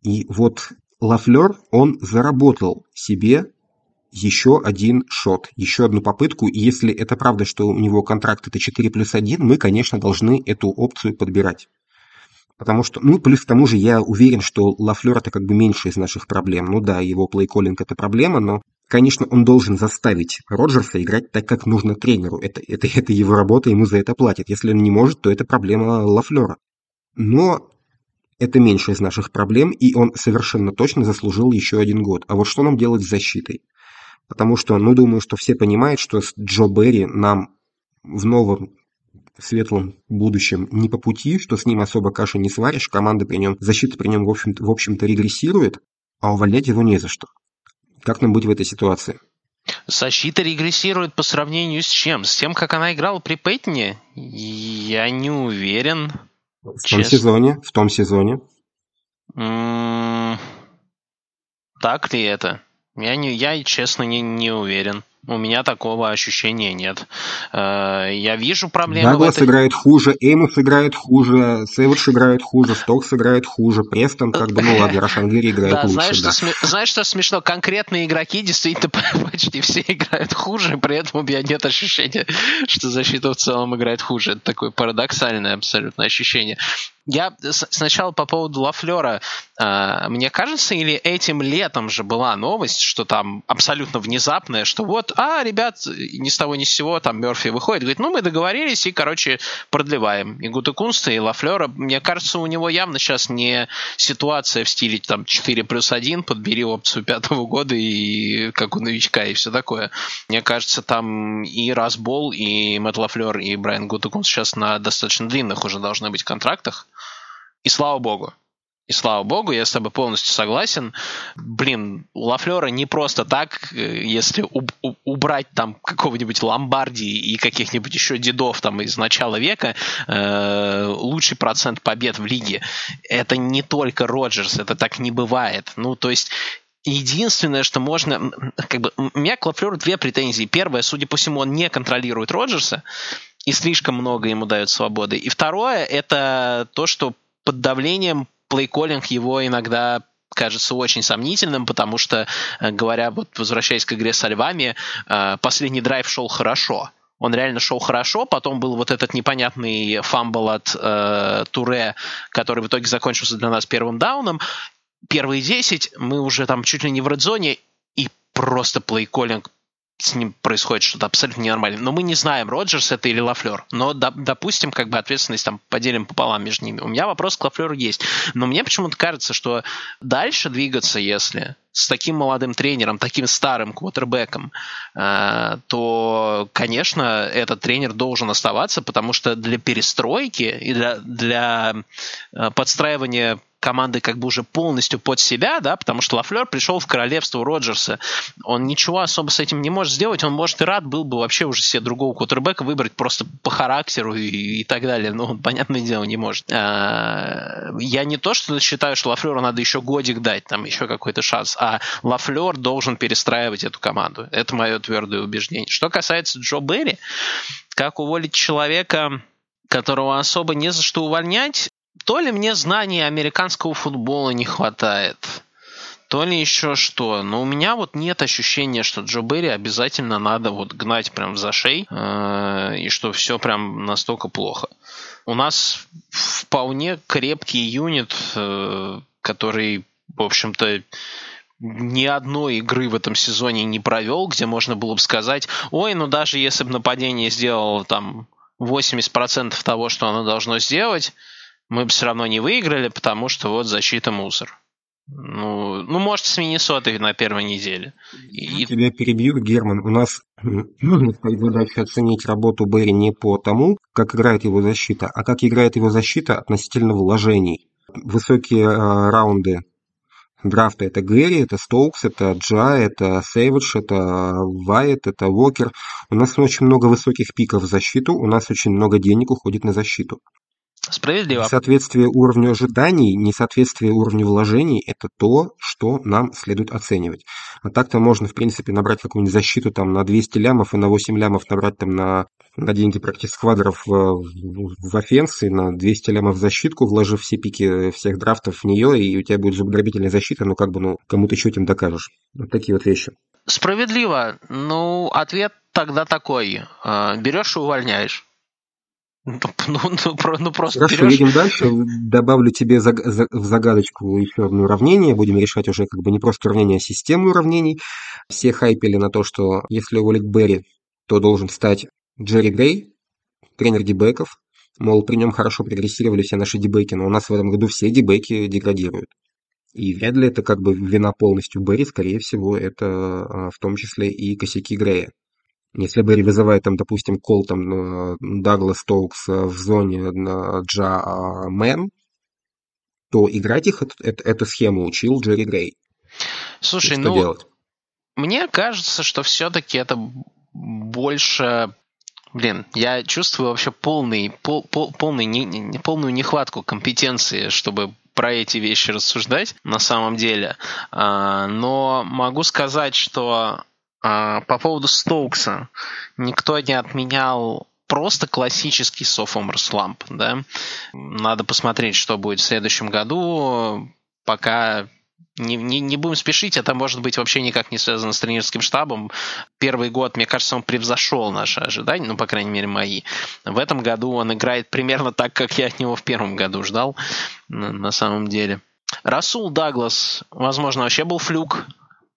И вот Лафлер, он заработал себе еще один шот, еще одну попытку, и если это правда, что у него контракт это 4 плюс 1, мы, конечно, должны эту опцию подбирать. Потому что, ну, плюс к тому же я уверен, что Лафлер это как бы меньше из наших проблем. Ну да, его плейколлинг это проблема, но Конечно, он должен заставить Роджерса играть так, как нужно тренеру. Это, это, это его работа, ему за это платят. Если он не может, то это проблема Лафлера. Но это меньше из наших проблем, и он совершенно точно заслужил еще один год. А вот что нам делать с защитой? Потому что, ну, думаю, что все понимают, что с Джо Берри нам в новом светлом будущем не по пути, что с ним особо каши не сваришь, команда при нем, защита при нем, в общем-то, в общем-то регрессирует, а увольнять его не за что. Как нам быть в этой ситуации? Защита регрессирует по сравнению с чем? С тем, как она играла при Пейтоне? Я не уверен. В честно. том сезоне? В том сезоне? Так ли это? Я, не, я честно, не, не уверен. У меня такого ощущения нет. Э, я вижу проблемы Даглас этой... играет хуже, Эймус играет хуже, Сэвидж играет хуже, Стокс играет хуже, Престон, как бы, ну ладно, Рошан Гири играет да, лучше. Знаешь, да. что сме... знаешь, что смешно? Конкретные игроки действительно почти все играют хуже, при этом у меня нет ощущения, что защита в целом играет хуже. Это такое парадоксальное абсолютно ощущение. Я сначала по поводу Лафлера. А, мне кажется, или этим летом же была новость, что там абсолютно внезапная, что вот, а, ребят, ни с того ни с сего, там Мерфи выходит, говорит, ну, мы договорились и, короче, продлеваем. И Гута и Лафлера, мне кажется, у него явно сейчас не ситуация в стиле там 4 плюс 1, подбери опцию пятого года и как у новичка и все такое. Мне кажется, там и Расбол, и Мэтт Лафлер, и Брайан Гута сейчас на достаточно длинных уже должны быть контрактах. И слава богу. И слава богу, я с тобой полностью согласен. Блин, Лафлера не просто так, э, если уб- убрать там какого-нибудь Ломбарди и каких-нибудь еще дедов там из начала века, э- лучший процент побед в лиге. Это не только Роджерс, это так не бывает. Ну, то есть Единственное, что можно... Как бы, у меня к Лафлеру две претензии. Первое, судя по всему, он не контролирует Роджерса, и слишком много ему дают свободы. И второе, это то, что под давлением play-calling его иногда кажется очень сомнительным, потому что, э, говоря, вот возвращаясь к игре со львами, э, последний драйв шел хорошо. Он реально шел хорошо, потом был вот этот непонятный fumble от э, Туре, который в итоге закончился для нас первым дауном. Первые 10 мы уже там чуть ли не в red zone е, и просто play-calling с ним происходит что-то абсолютно ненормальное. Но мы не знаем, Роджерс это или Лафлер. Но, допустим, как бы ответственность там поделим пополам между ними. У меня вопрос к Лафлеру есть. Но мне почему-то кажется, что дальше двигаться, если с таким молодым тренером, таким старым квотербеком, э, то, конечно, этот тренер должен оставаться, потому что для перестройки и для, для э, подстраивания команды как бы уже полностью под себя, да, потому что Лафлер пришел в королевство Роджерса. Он ничего особо с этим не может сделать. Он, может, и рад был бы вообще уже себе другого кутербека выбрать просто по характеру и, и так далее. Но он, понятное дело, не может. А, я не то, что считаю, что Лафлеру надо еще годик дать, там еще какой-то шанс, а Лафлер должен перестраивать эту команду. Это мое твердое убеждение. Что касается Джо Берри, как уволить человека, которого особо не за что увольнять, то ли мне знаний американского футбола не хватает, то ли еще что. Но у меня вот нет ощущения, что Джо Берри обязательно надо вот гнать прям за шей, э, и что все прям настолько плохо. У нас вполне крепкий юнит, э, который, в общем-то, ни одной игры в этом сезоне не провел, где можно было бы сказать, ой, ну даже если бы нападение сделало там 80% того, что оно должно сделать, мы бы все равно не выиграли, потому что вот защита мусор. Ну, ну может, с Миннесотой на первой неделе. И... Тебя перебью, Герман. У нас нужно стоит оценить работу Берри не по тому, как играет его защита, а как играет его защита относительно вложений. Высокие э, раунды драфта это Гэри, это Стоукс, это Джа, это Сейвидж, это Вайет, это Уокер. У нас очень много высоких пиков в защиту, у нас очень много денег уходит на защиту. Справедливо. Несоответствие уровню ожиданий, несоответствие уровню вложений – это то, что нам следует оценивать. А так-то можно, в принципе, набрать какую-нибудь защиту там на 200 лямов и на 8 лямов набрать там на, на деньги практически квадров в, в, в offense и на 200 лямов в защитку, вложив все пики всех драфтов в нее, и у тебя будет зубодробительная защита, ну как бы, ну, кому ты еще этим докажешь. Вот такие вот вещи. Справедливо. Ну, ответ тогда такой. А, Берешь и увольняешь. Ну, ну, ну, ну просто Хорошо, берешь... едем дальше. Добавлю тебе заг... в загадочку еще одно уравнение. Будем решать уже как бы не просто уравнение, а систему уравнений. Все хайпели на то, что если уволить Берри, то должен стать Джерри Грей, тренер дебеков. Мол, при нем хорошо прогрессировали все наши дебеки, но у нас в этом году все дебеки деградируют. И вряд ли это как бы вина полностью Берри, скорее всего, это а, в том числе и косяки Грея. Если Берри вызывает там, допустим, кол там Даглас Толкс в зоне Джа Мэн, то играть их эту, эту, эту схему учил Джерри Грей. Слушай, ну, делать? мне кажется, что все-таки это больше Блин, я чувствую вообще полный, пол, пол, полный, не, не, полную нехватку компетенции, чтобы про эти вещи рассуждать на самом деле. А, но могу сказать, что а, по поводу Стоукса. Никто не отменял просто классический sophomore slump, да. Надо посмотреть, что будет в следующем году. Пока не, не, не будем спешить, это может быть вообще никак не связано с тренерским штабом. Первый год, мне кажется, он превзошел наши ожидания, ну, по крайней мере, мои. В этом году он играет примерно так, как я от него в первом году ждал, на, на самом деле. Расул Даглас, возможно, вообще был флюк,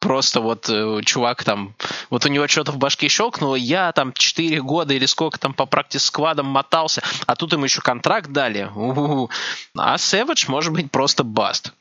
просто вот э, чувак там, вот у него что-то в башке щелкнуло, я там 4 года или сколько там по практис-сквадам мотался, а тут ему еще контракт дали. У-у-у. А Сэвидж может быть просто баст.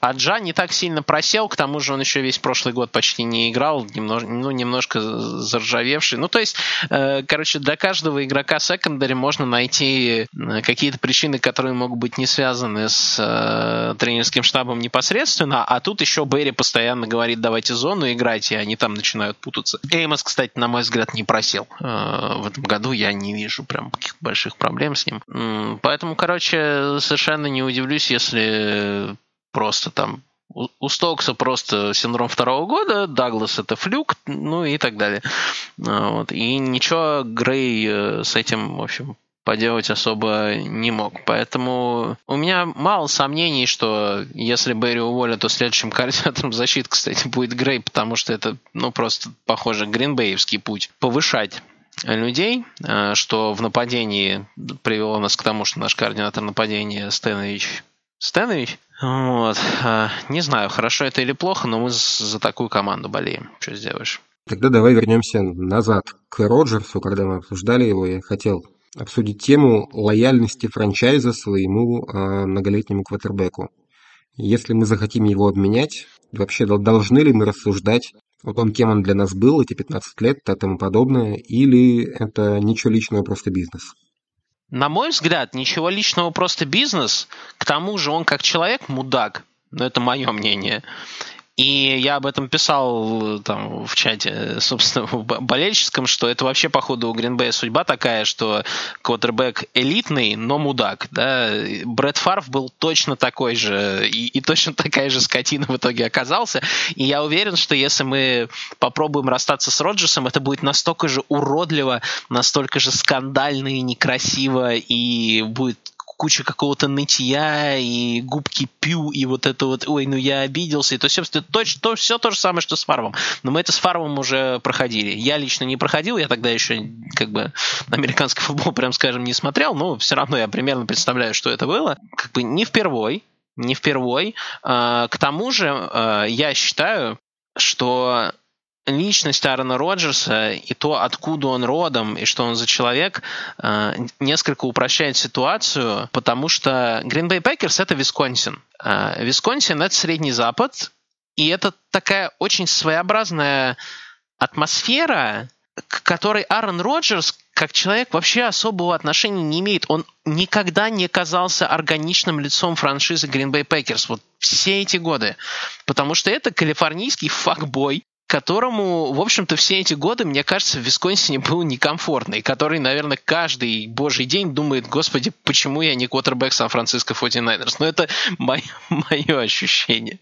А Джа не так сильно просел, к тому же он еще весь прошлый год почти не играл, немножко, ну, немножко заржавевший. Ну, то есть, э, короче, для каждого игрока секондари можно найти э, какие-то причины, которые могут быть не связаны с э, тренерским штабом непосредственно, а тут еще Берри постоянно говорит, давайте зону играть, и они там начинают путаться. Эймос, кстати, на мой взгляд, не просел э, в этом году, я не вижу прям каких-то больших проблем с ним. Поэтому, короче, совершенно не удивлюсь, если просто там у Стокса просто синдром второго года, Даглас это флюк, ну и так далее. А, вот. И ничего Грей э, с этим, в общем, поделать особо не мог. Поэтому у меня мало сомнений, что если Берри уволят, то следующим координатором защиты, кстати, будет Грей, потому что это, ну, просто, похоже, гринбеевский путь. Повышать людей, э, что в нападении привело нас к тому, что наш координатор нападения Стэнович Стэнович? Вот. Э, не знаю, хорошо это или плохо, но мы за такую команду болеем. Что сделаешь? Тогда давай вернемся назад к Роджерсу, когда мы обсуждали его. Я хотел обсудить тему лояльности франчайза своему э, многолетнему квотербеку. Если мы захотим его обменять, вообще должны ли мы рассуждать о том, кем он для нас был эти 15 лет и тому подобное, или это ничего личного, просто бизнес? На мой взгляд, ничего личного, просто бизнес. К тому же он как человек мудак, но это мое мнение. И я об этом писал там в чате, собственно, в болельческом, что это вообще, походу, у Гринбея судьба такая, что квотербек элитный, но мудак. Да? Брэд Фарф был точно такой же, и, и точно такая же скотина в итоге оказался. И я уверен, что если мы попробуем расстаться с Роджерсом, это будет настолько же уродливо, настолько же скандально и некрасиво, и будет куча какого-то нытья и губки пью, и вот это вот, ой, ну я обиделся, и то все, то, то, все то же самое, что с Фарвом. Но мы это с Фарвом уже проходили. Я лично не проходил, я тогда еще как бы американский футбол, прям скажем, не смотрел, но все равно я примерно представляю, что это было. Как бы не впервой, не впервой. А, к тому же а, я считаю, что личность Аарона Роджерса и то, откуда он родом и что он за человек, э, несколько упрощает ситуацию, потому что Green Bay Packers — это Висконсин. Э, Висконсин — это Средний Запад, и это такая очень своеобразная атмосфера, к которой Аарон Роджерс как человек вообще особого отношения не имеет. Он никогда не казался органичным лицом франшизы Green Bay Packers вот все эти годы. Потому что это калифорнийский факбой, которому, в общем-то, все эти годы, мне кажется, в Висконсине был некомфортно, и который, наверное, каждый божий день думает, господи, почему я не квотербек Сан-Франциско 49ers? Но это мое, мое ощущение.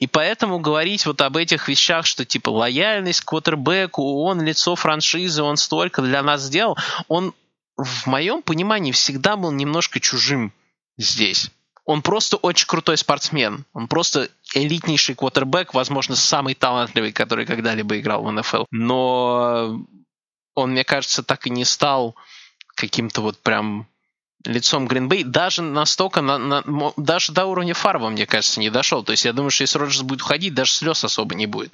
И поэтому говорить вот об этих вещах, что типа лояльность к квотербеку, он лицо франшизы, он столько для нас сделал, он в моем понимании всегда был немножко чужим здесь. Он просто очень крутой спортсмен. Он просто элитнейший квотербек, возможно, самый талантливый, который когда-либо играл в НФЛ. Но он, мне кажется, так и не стал каким-то вот прям лицом Гринбей, даже настолько, на, на, даже до уровня Фарва, мне кажется, не дошел. То есть я думаю, что если Роджерс будет уходить, даже слез особо не будет.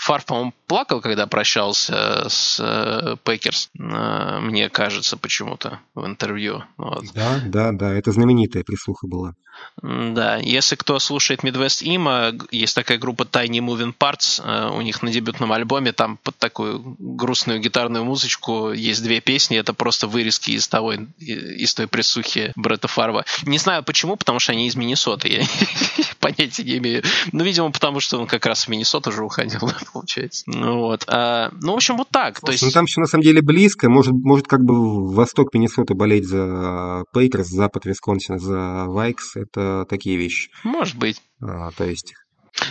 Фарф, по-моему, плакал, когда прощался с э, Packers, э, мне кажется, почему-то в интервью. Вот. Да, да, да, это знаменитая прислуха была. Да, если кто слушает Midwest Има, есть такая группа Tiny Moving Parts, у них на дебютном альбоме там под такую грустную гитарную музычку есть две песни, это просто вырезки из того, из той присухи Бретта Фарва. Не знаю почему, потому что они из Миннесоты, я понятия не имею. Ну, видимо, потому что он как раз в Миннесоту уже уходил, получается. Ну, вот. А, ну, в общем, вот так. То есть... Ну, там все на самом деле близко. Может, может как бы восток Миннесоты болеть за Пейкерс, запад Висконсина за Вайкс. Это такие вещи. Может быть. А, то есть...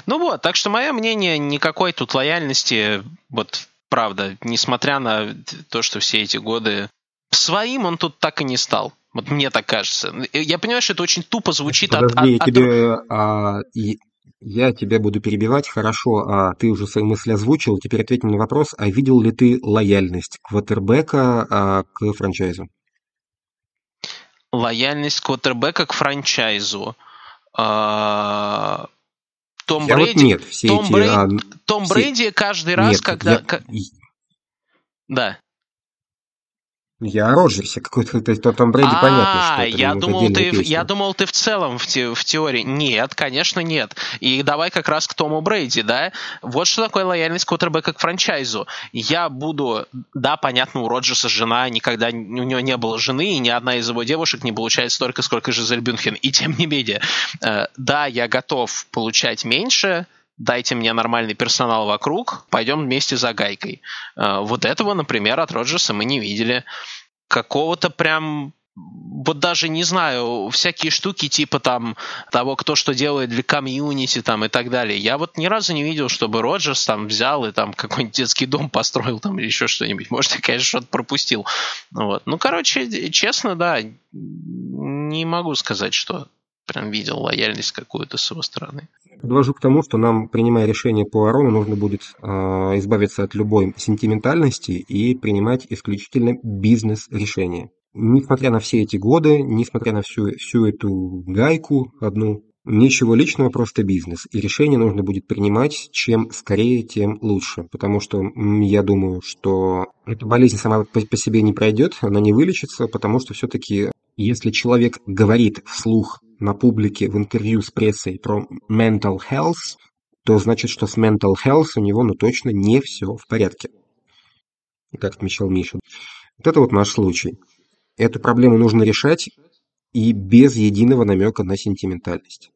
Ну вот, так что мое мнение, никакой тут лояльности, вот правда, несмотря на то, что все эти годы своим он тут так и не стал. Вот мне так кажется. Я понимаю, что это очень тупо звучит Подожди, от, от, я тебе, а, я тебя буду перебивать, хорошо, а ты уже свои мысли озвучил, теперь ответь мне на вопрос, а видел ли ты лояльность квотербека а, к франчайзу? Лояльность квотербека к франчайзу. А... Том я Брейди, вот нет, все Том, эти, Брейди, а, Том все... Брейди каждый раз, нет, когда... Я... Да. Я о Роджерсе какой-то, то есть Том Брэди а, понятно, что это я думал, ты, песня. я думал, ты в целом в, те, в теории. Нет, конечно, нет. И давай как раз к Тому Брейди, да? Вот что такое лояльность квотербека к франчайзу. Я буду, да, понятно, у Роджерса жена, никогда у него не было жены, и ни одна из его девушек не получает столько, сколько Жизель Бюнхен. И тем не менее, э, да, я готов получать меньше, дайте мне нормальный персонал вокруг, пойдем вместе за гайкой. Э, вот этого, например, от Роджерса мы не видели. Какого-то прям вот даже не знаю, всякие штуки типа там того, кто что делает для комьюнити там и так далее. Я вот ни разу не видел, чтобы Роджерс там взял и там какой-нибудь детский дом построил там или еще что-нибудь. Может, я, конечно, что-то пропустил. Вот. Ну, короче, честно, да, не могу сказать, что прям видел лояльность какую-то с его стороны. Подвожу к тому, что нам, принимая решение по Арону, нужно будет э, избавиться от любой сентиментальности и принимать исключительно бизнес-решения. Несмотря на все эти годы, несмотря на всю, всю эту гайку одну, ничего личного, просто бизнес. И решение нужно будет принимать чем скорее, тем лучше. Потому что я думаю, что эта болезнь сама по, себе не пройдет, она не вылечится, потому что все-таки если человек говорит вслух на публике в интервью с прессой про mental health, то значит, что с mental health у него ну точно не все в порядке. Как отмечал Миша. Вот это вот наш случай. Эту проблему нужно решать и без единого намека на сентиментальность.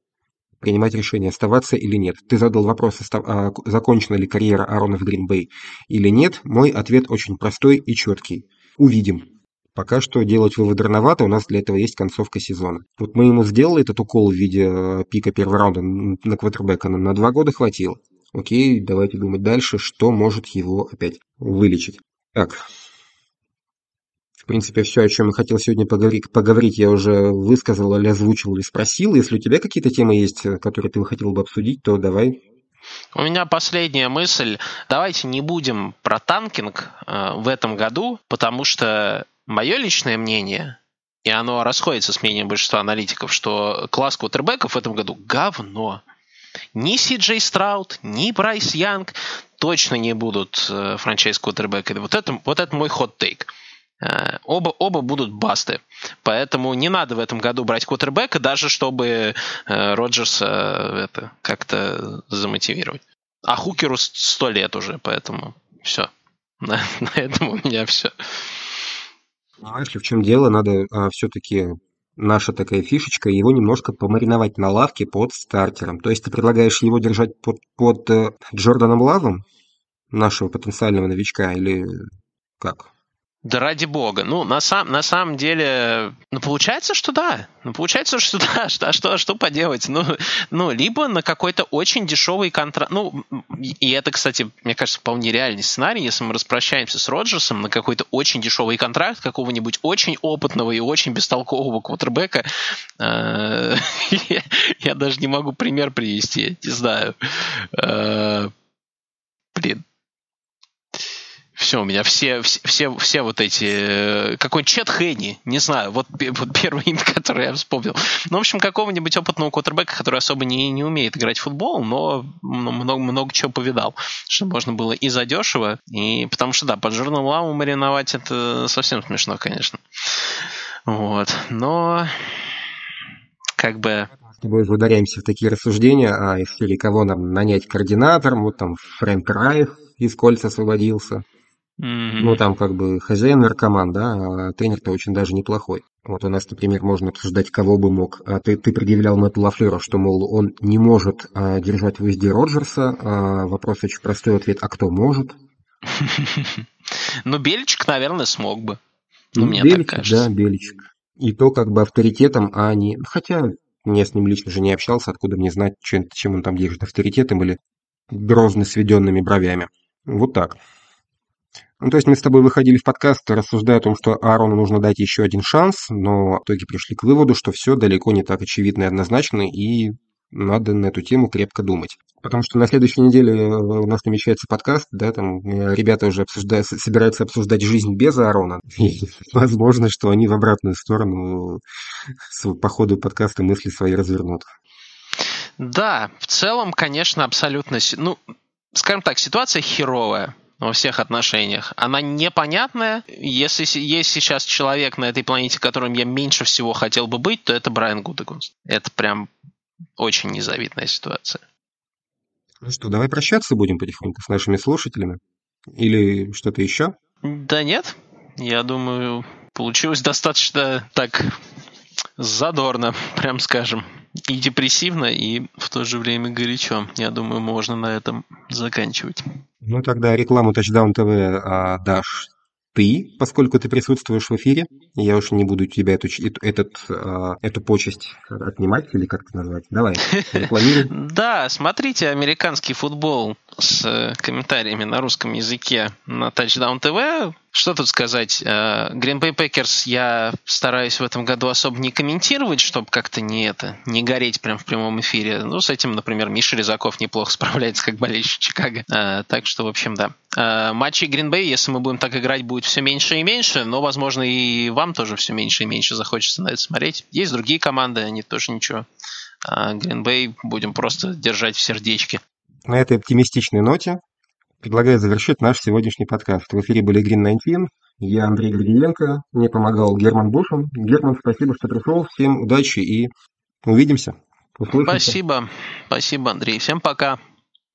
Принимать решение, оставаться или нет. Ты задал вопрос, а, закончена ли карьера Арона в Гринбей или нет. Мой ответ очень простой и четкий. Увидим. Пока что делать вывод рановато, у нас для этого есть концовка сезона. Вот мы ему сделали этот укол в виде э, пика первого раунда на квотербека, на два года хватило. Окей, давайте думать дальше, что может его опять вылечить. Так, в принципе, все, о чем я хотел сегодня поговорить, поговорить, я уже высказал или озвучил, или спросил. Если у тебя какие-то темы есть, э, которые ты хотел бы обсудить, то давай. У меня последняя мысль. Давайте не будем про tanking э, в этом году, потому что мое личное мнение, и оно расходится с мнением большинства аналитиков, что класс квотербеков в этом году говно. Ни Си Джей Страут, ни Брайс Янг точно не будут э, franchise-квотербеками. Вот это, вот это мой hot take. Э, оба, оба будут bust ы. Поэтому не надо в этом году брать квотербека, даже чтобы э, Роджерса э, это как-то замотивировать. А Хукеру сто лет уже, поэтому все. На, на этом у меня все. Знаешь ли, в чем дело? Надо а, все-таки наша такая фишечка, его немножко помариновать на лавке под стартером. То есть ты предлагаешь его держать под, под э, Джорданом Лавом, нашего потенциального новичка, или как? Да ради бога. Ну, на, сам, на самом деле, ну, получается, что да. Ну, получается, что да. Что, что, что поделать? Ну, ну, либо на какой-то очень дешевый контракт. Ну, и это, кстати, мне кажется, вполне реальный сценарий, если мы распрощаемся с Роджерсом на какой-то очень дешевый контракт какого-нибудь очень опытного и очень бестолкового квотербека. Э, я даже не могу пример привести, не знаю. Э, блин, все, у меня все, все, все вот эти... Э, какой Чет Хенни, не знаю, вот, вот первый имя, которое я вспомнил. Ну, в общем, какого-нибудь опытного квотербека, который особо не, не умеет играть в футбол, но много, много чего повидал, что можно было и задешево, и потому что, да, под журнал Ламу мариновать это совсем смешно, конечно. Вот, но как бы тобой уже ударяемся в такие рассуждения, а если кого нам нанять координатором, вот там Фрэнк Райх из кольца освободился. Mm-hmm. Ну, там как бы хозяин наркоман, да, а тренер-то очень даже неплохой. Вот у нас, например, можно обсуждать, кого бы мог. А ты, ты предъявлял Мэтту Лафлеру, что, мол, он не может а, держать в узде Роджерса. А, вопрос очень простой, ответ, а кто может? Ну, Беличек, наверное, смог бы. Ну, мне Беличек, так кажется. да, Беличек. И то как бы авторитетом, а не... Хотя я с ним лично же не общался, откуда мне знать, чем, чем он там держит, авторитетом или грозно сведенными бровями. Вот так. Ну, то есть мы с тобой выходили в подкаст, рассуждая о том, что Аарону нужно дать еще один шанс, но в итоге пришли к выводу, что все далеко не так очевидно и однозначно, и надо на эту тему крепко думать. Потому что на следующей неделе э, у нас намечается подкаст, да, там э, ребята уже обсуждают, собираются обсуждать жизнь без Аарона. И возможно, что они в обратную сторону по ходу подкаста мысли свои развернут. Да, в целом, конечно, абсолютно... Ну, скажем так, ситуация херовая во всех отношениях. Она непонятная. Если есть сейчас человек на этой планете, которым я меньше всего хотел бы быть, то это Брайан Гудегунст. Это прям очень незавидная ситуация. Ну что, давай прощаться будем потихоньку с нашими слушателями? Или что-то еще? Да нет. Я думаю, получилось достаточно так задорно, прям скажем. И депрессивно, и в то же время горячо. Я думаю, можно на этом заканчивать. Ну тогда рекламу Touchdown TV а, дашь ты, поскольку ты присутствуешь в эфире, я уж не буду тебя эту, этот, а, эту почесть отнимать, или как это назвать. Давай, рекламируй. Да, смотрите американский футбол с э, комментариями на русском языке на Touchdown TV. Что тут сказать? Э, Green Bay Packers я стараюсь в этом году особо не комментировать, чтобы как-то не это, не гореть прям в прямом эфире. Ну, с этим, например, Миша Резаков неплохо справляется, как болельщик Чикаго. Э, так что, в общем, да. Матчи Green Bay, если мы будем так играть, будет все меньше и меньше, но, возможно, и вам тоже все меньше и меньше захочется на это смотреть. Есть другие команды, они тоже ничего. Green Bay будем просто держать в сердечке. На этой оптимистичной ноте предлагаю завершить наш сегодняшний подкаст. В эфире были Green 19, я Андрей Григоренко, мне помогал Герман Бушин. Герман, спасибо, что пришел, всем удачи и увидимся. Услышимся. Спасибо, спасибо, Андрей, всем пока.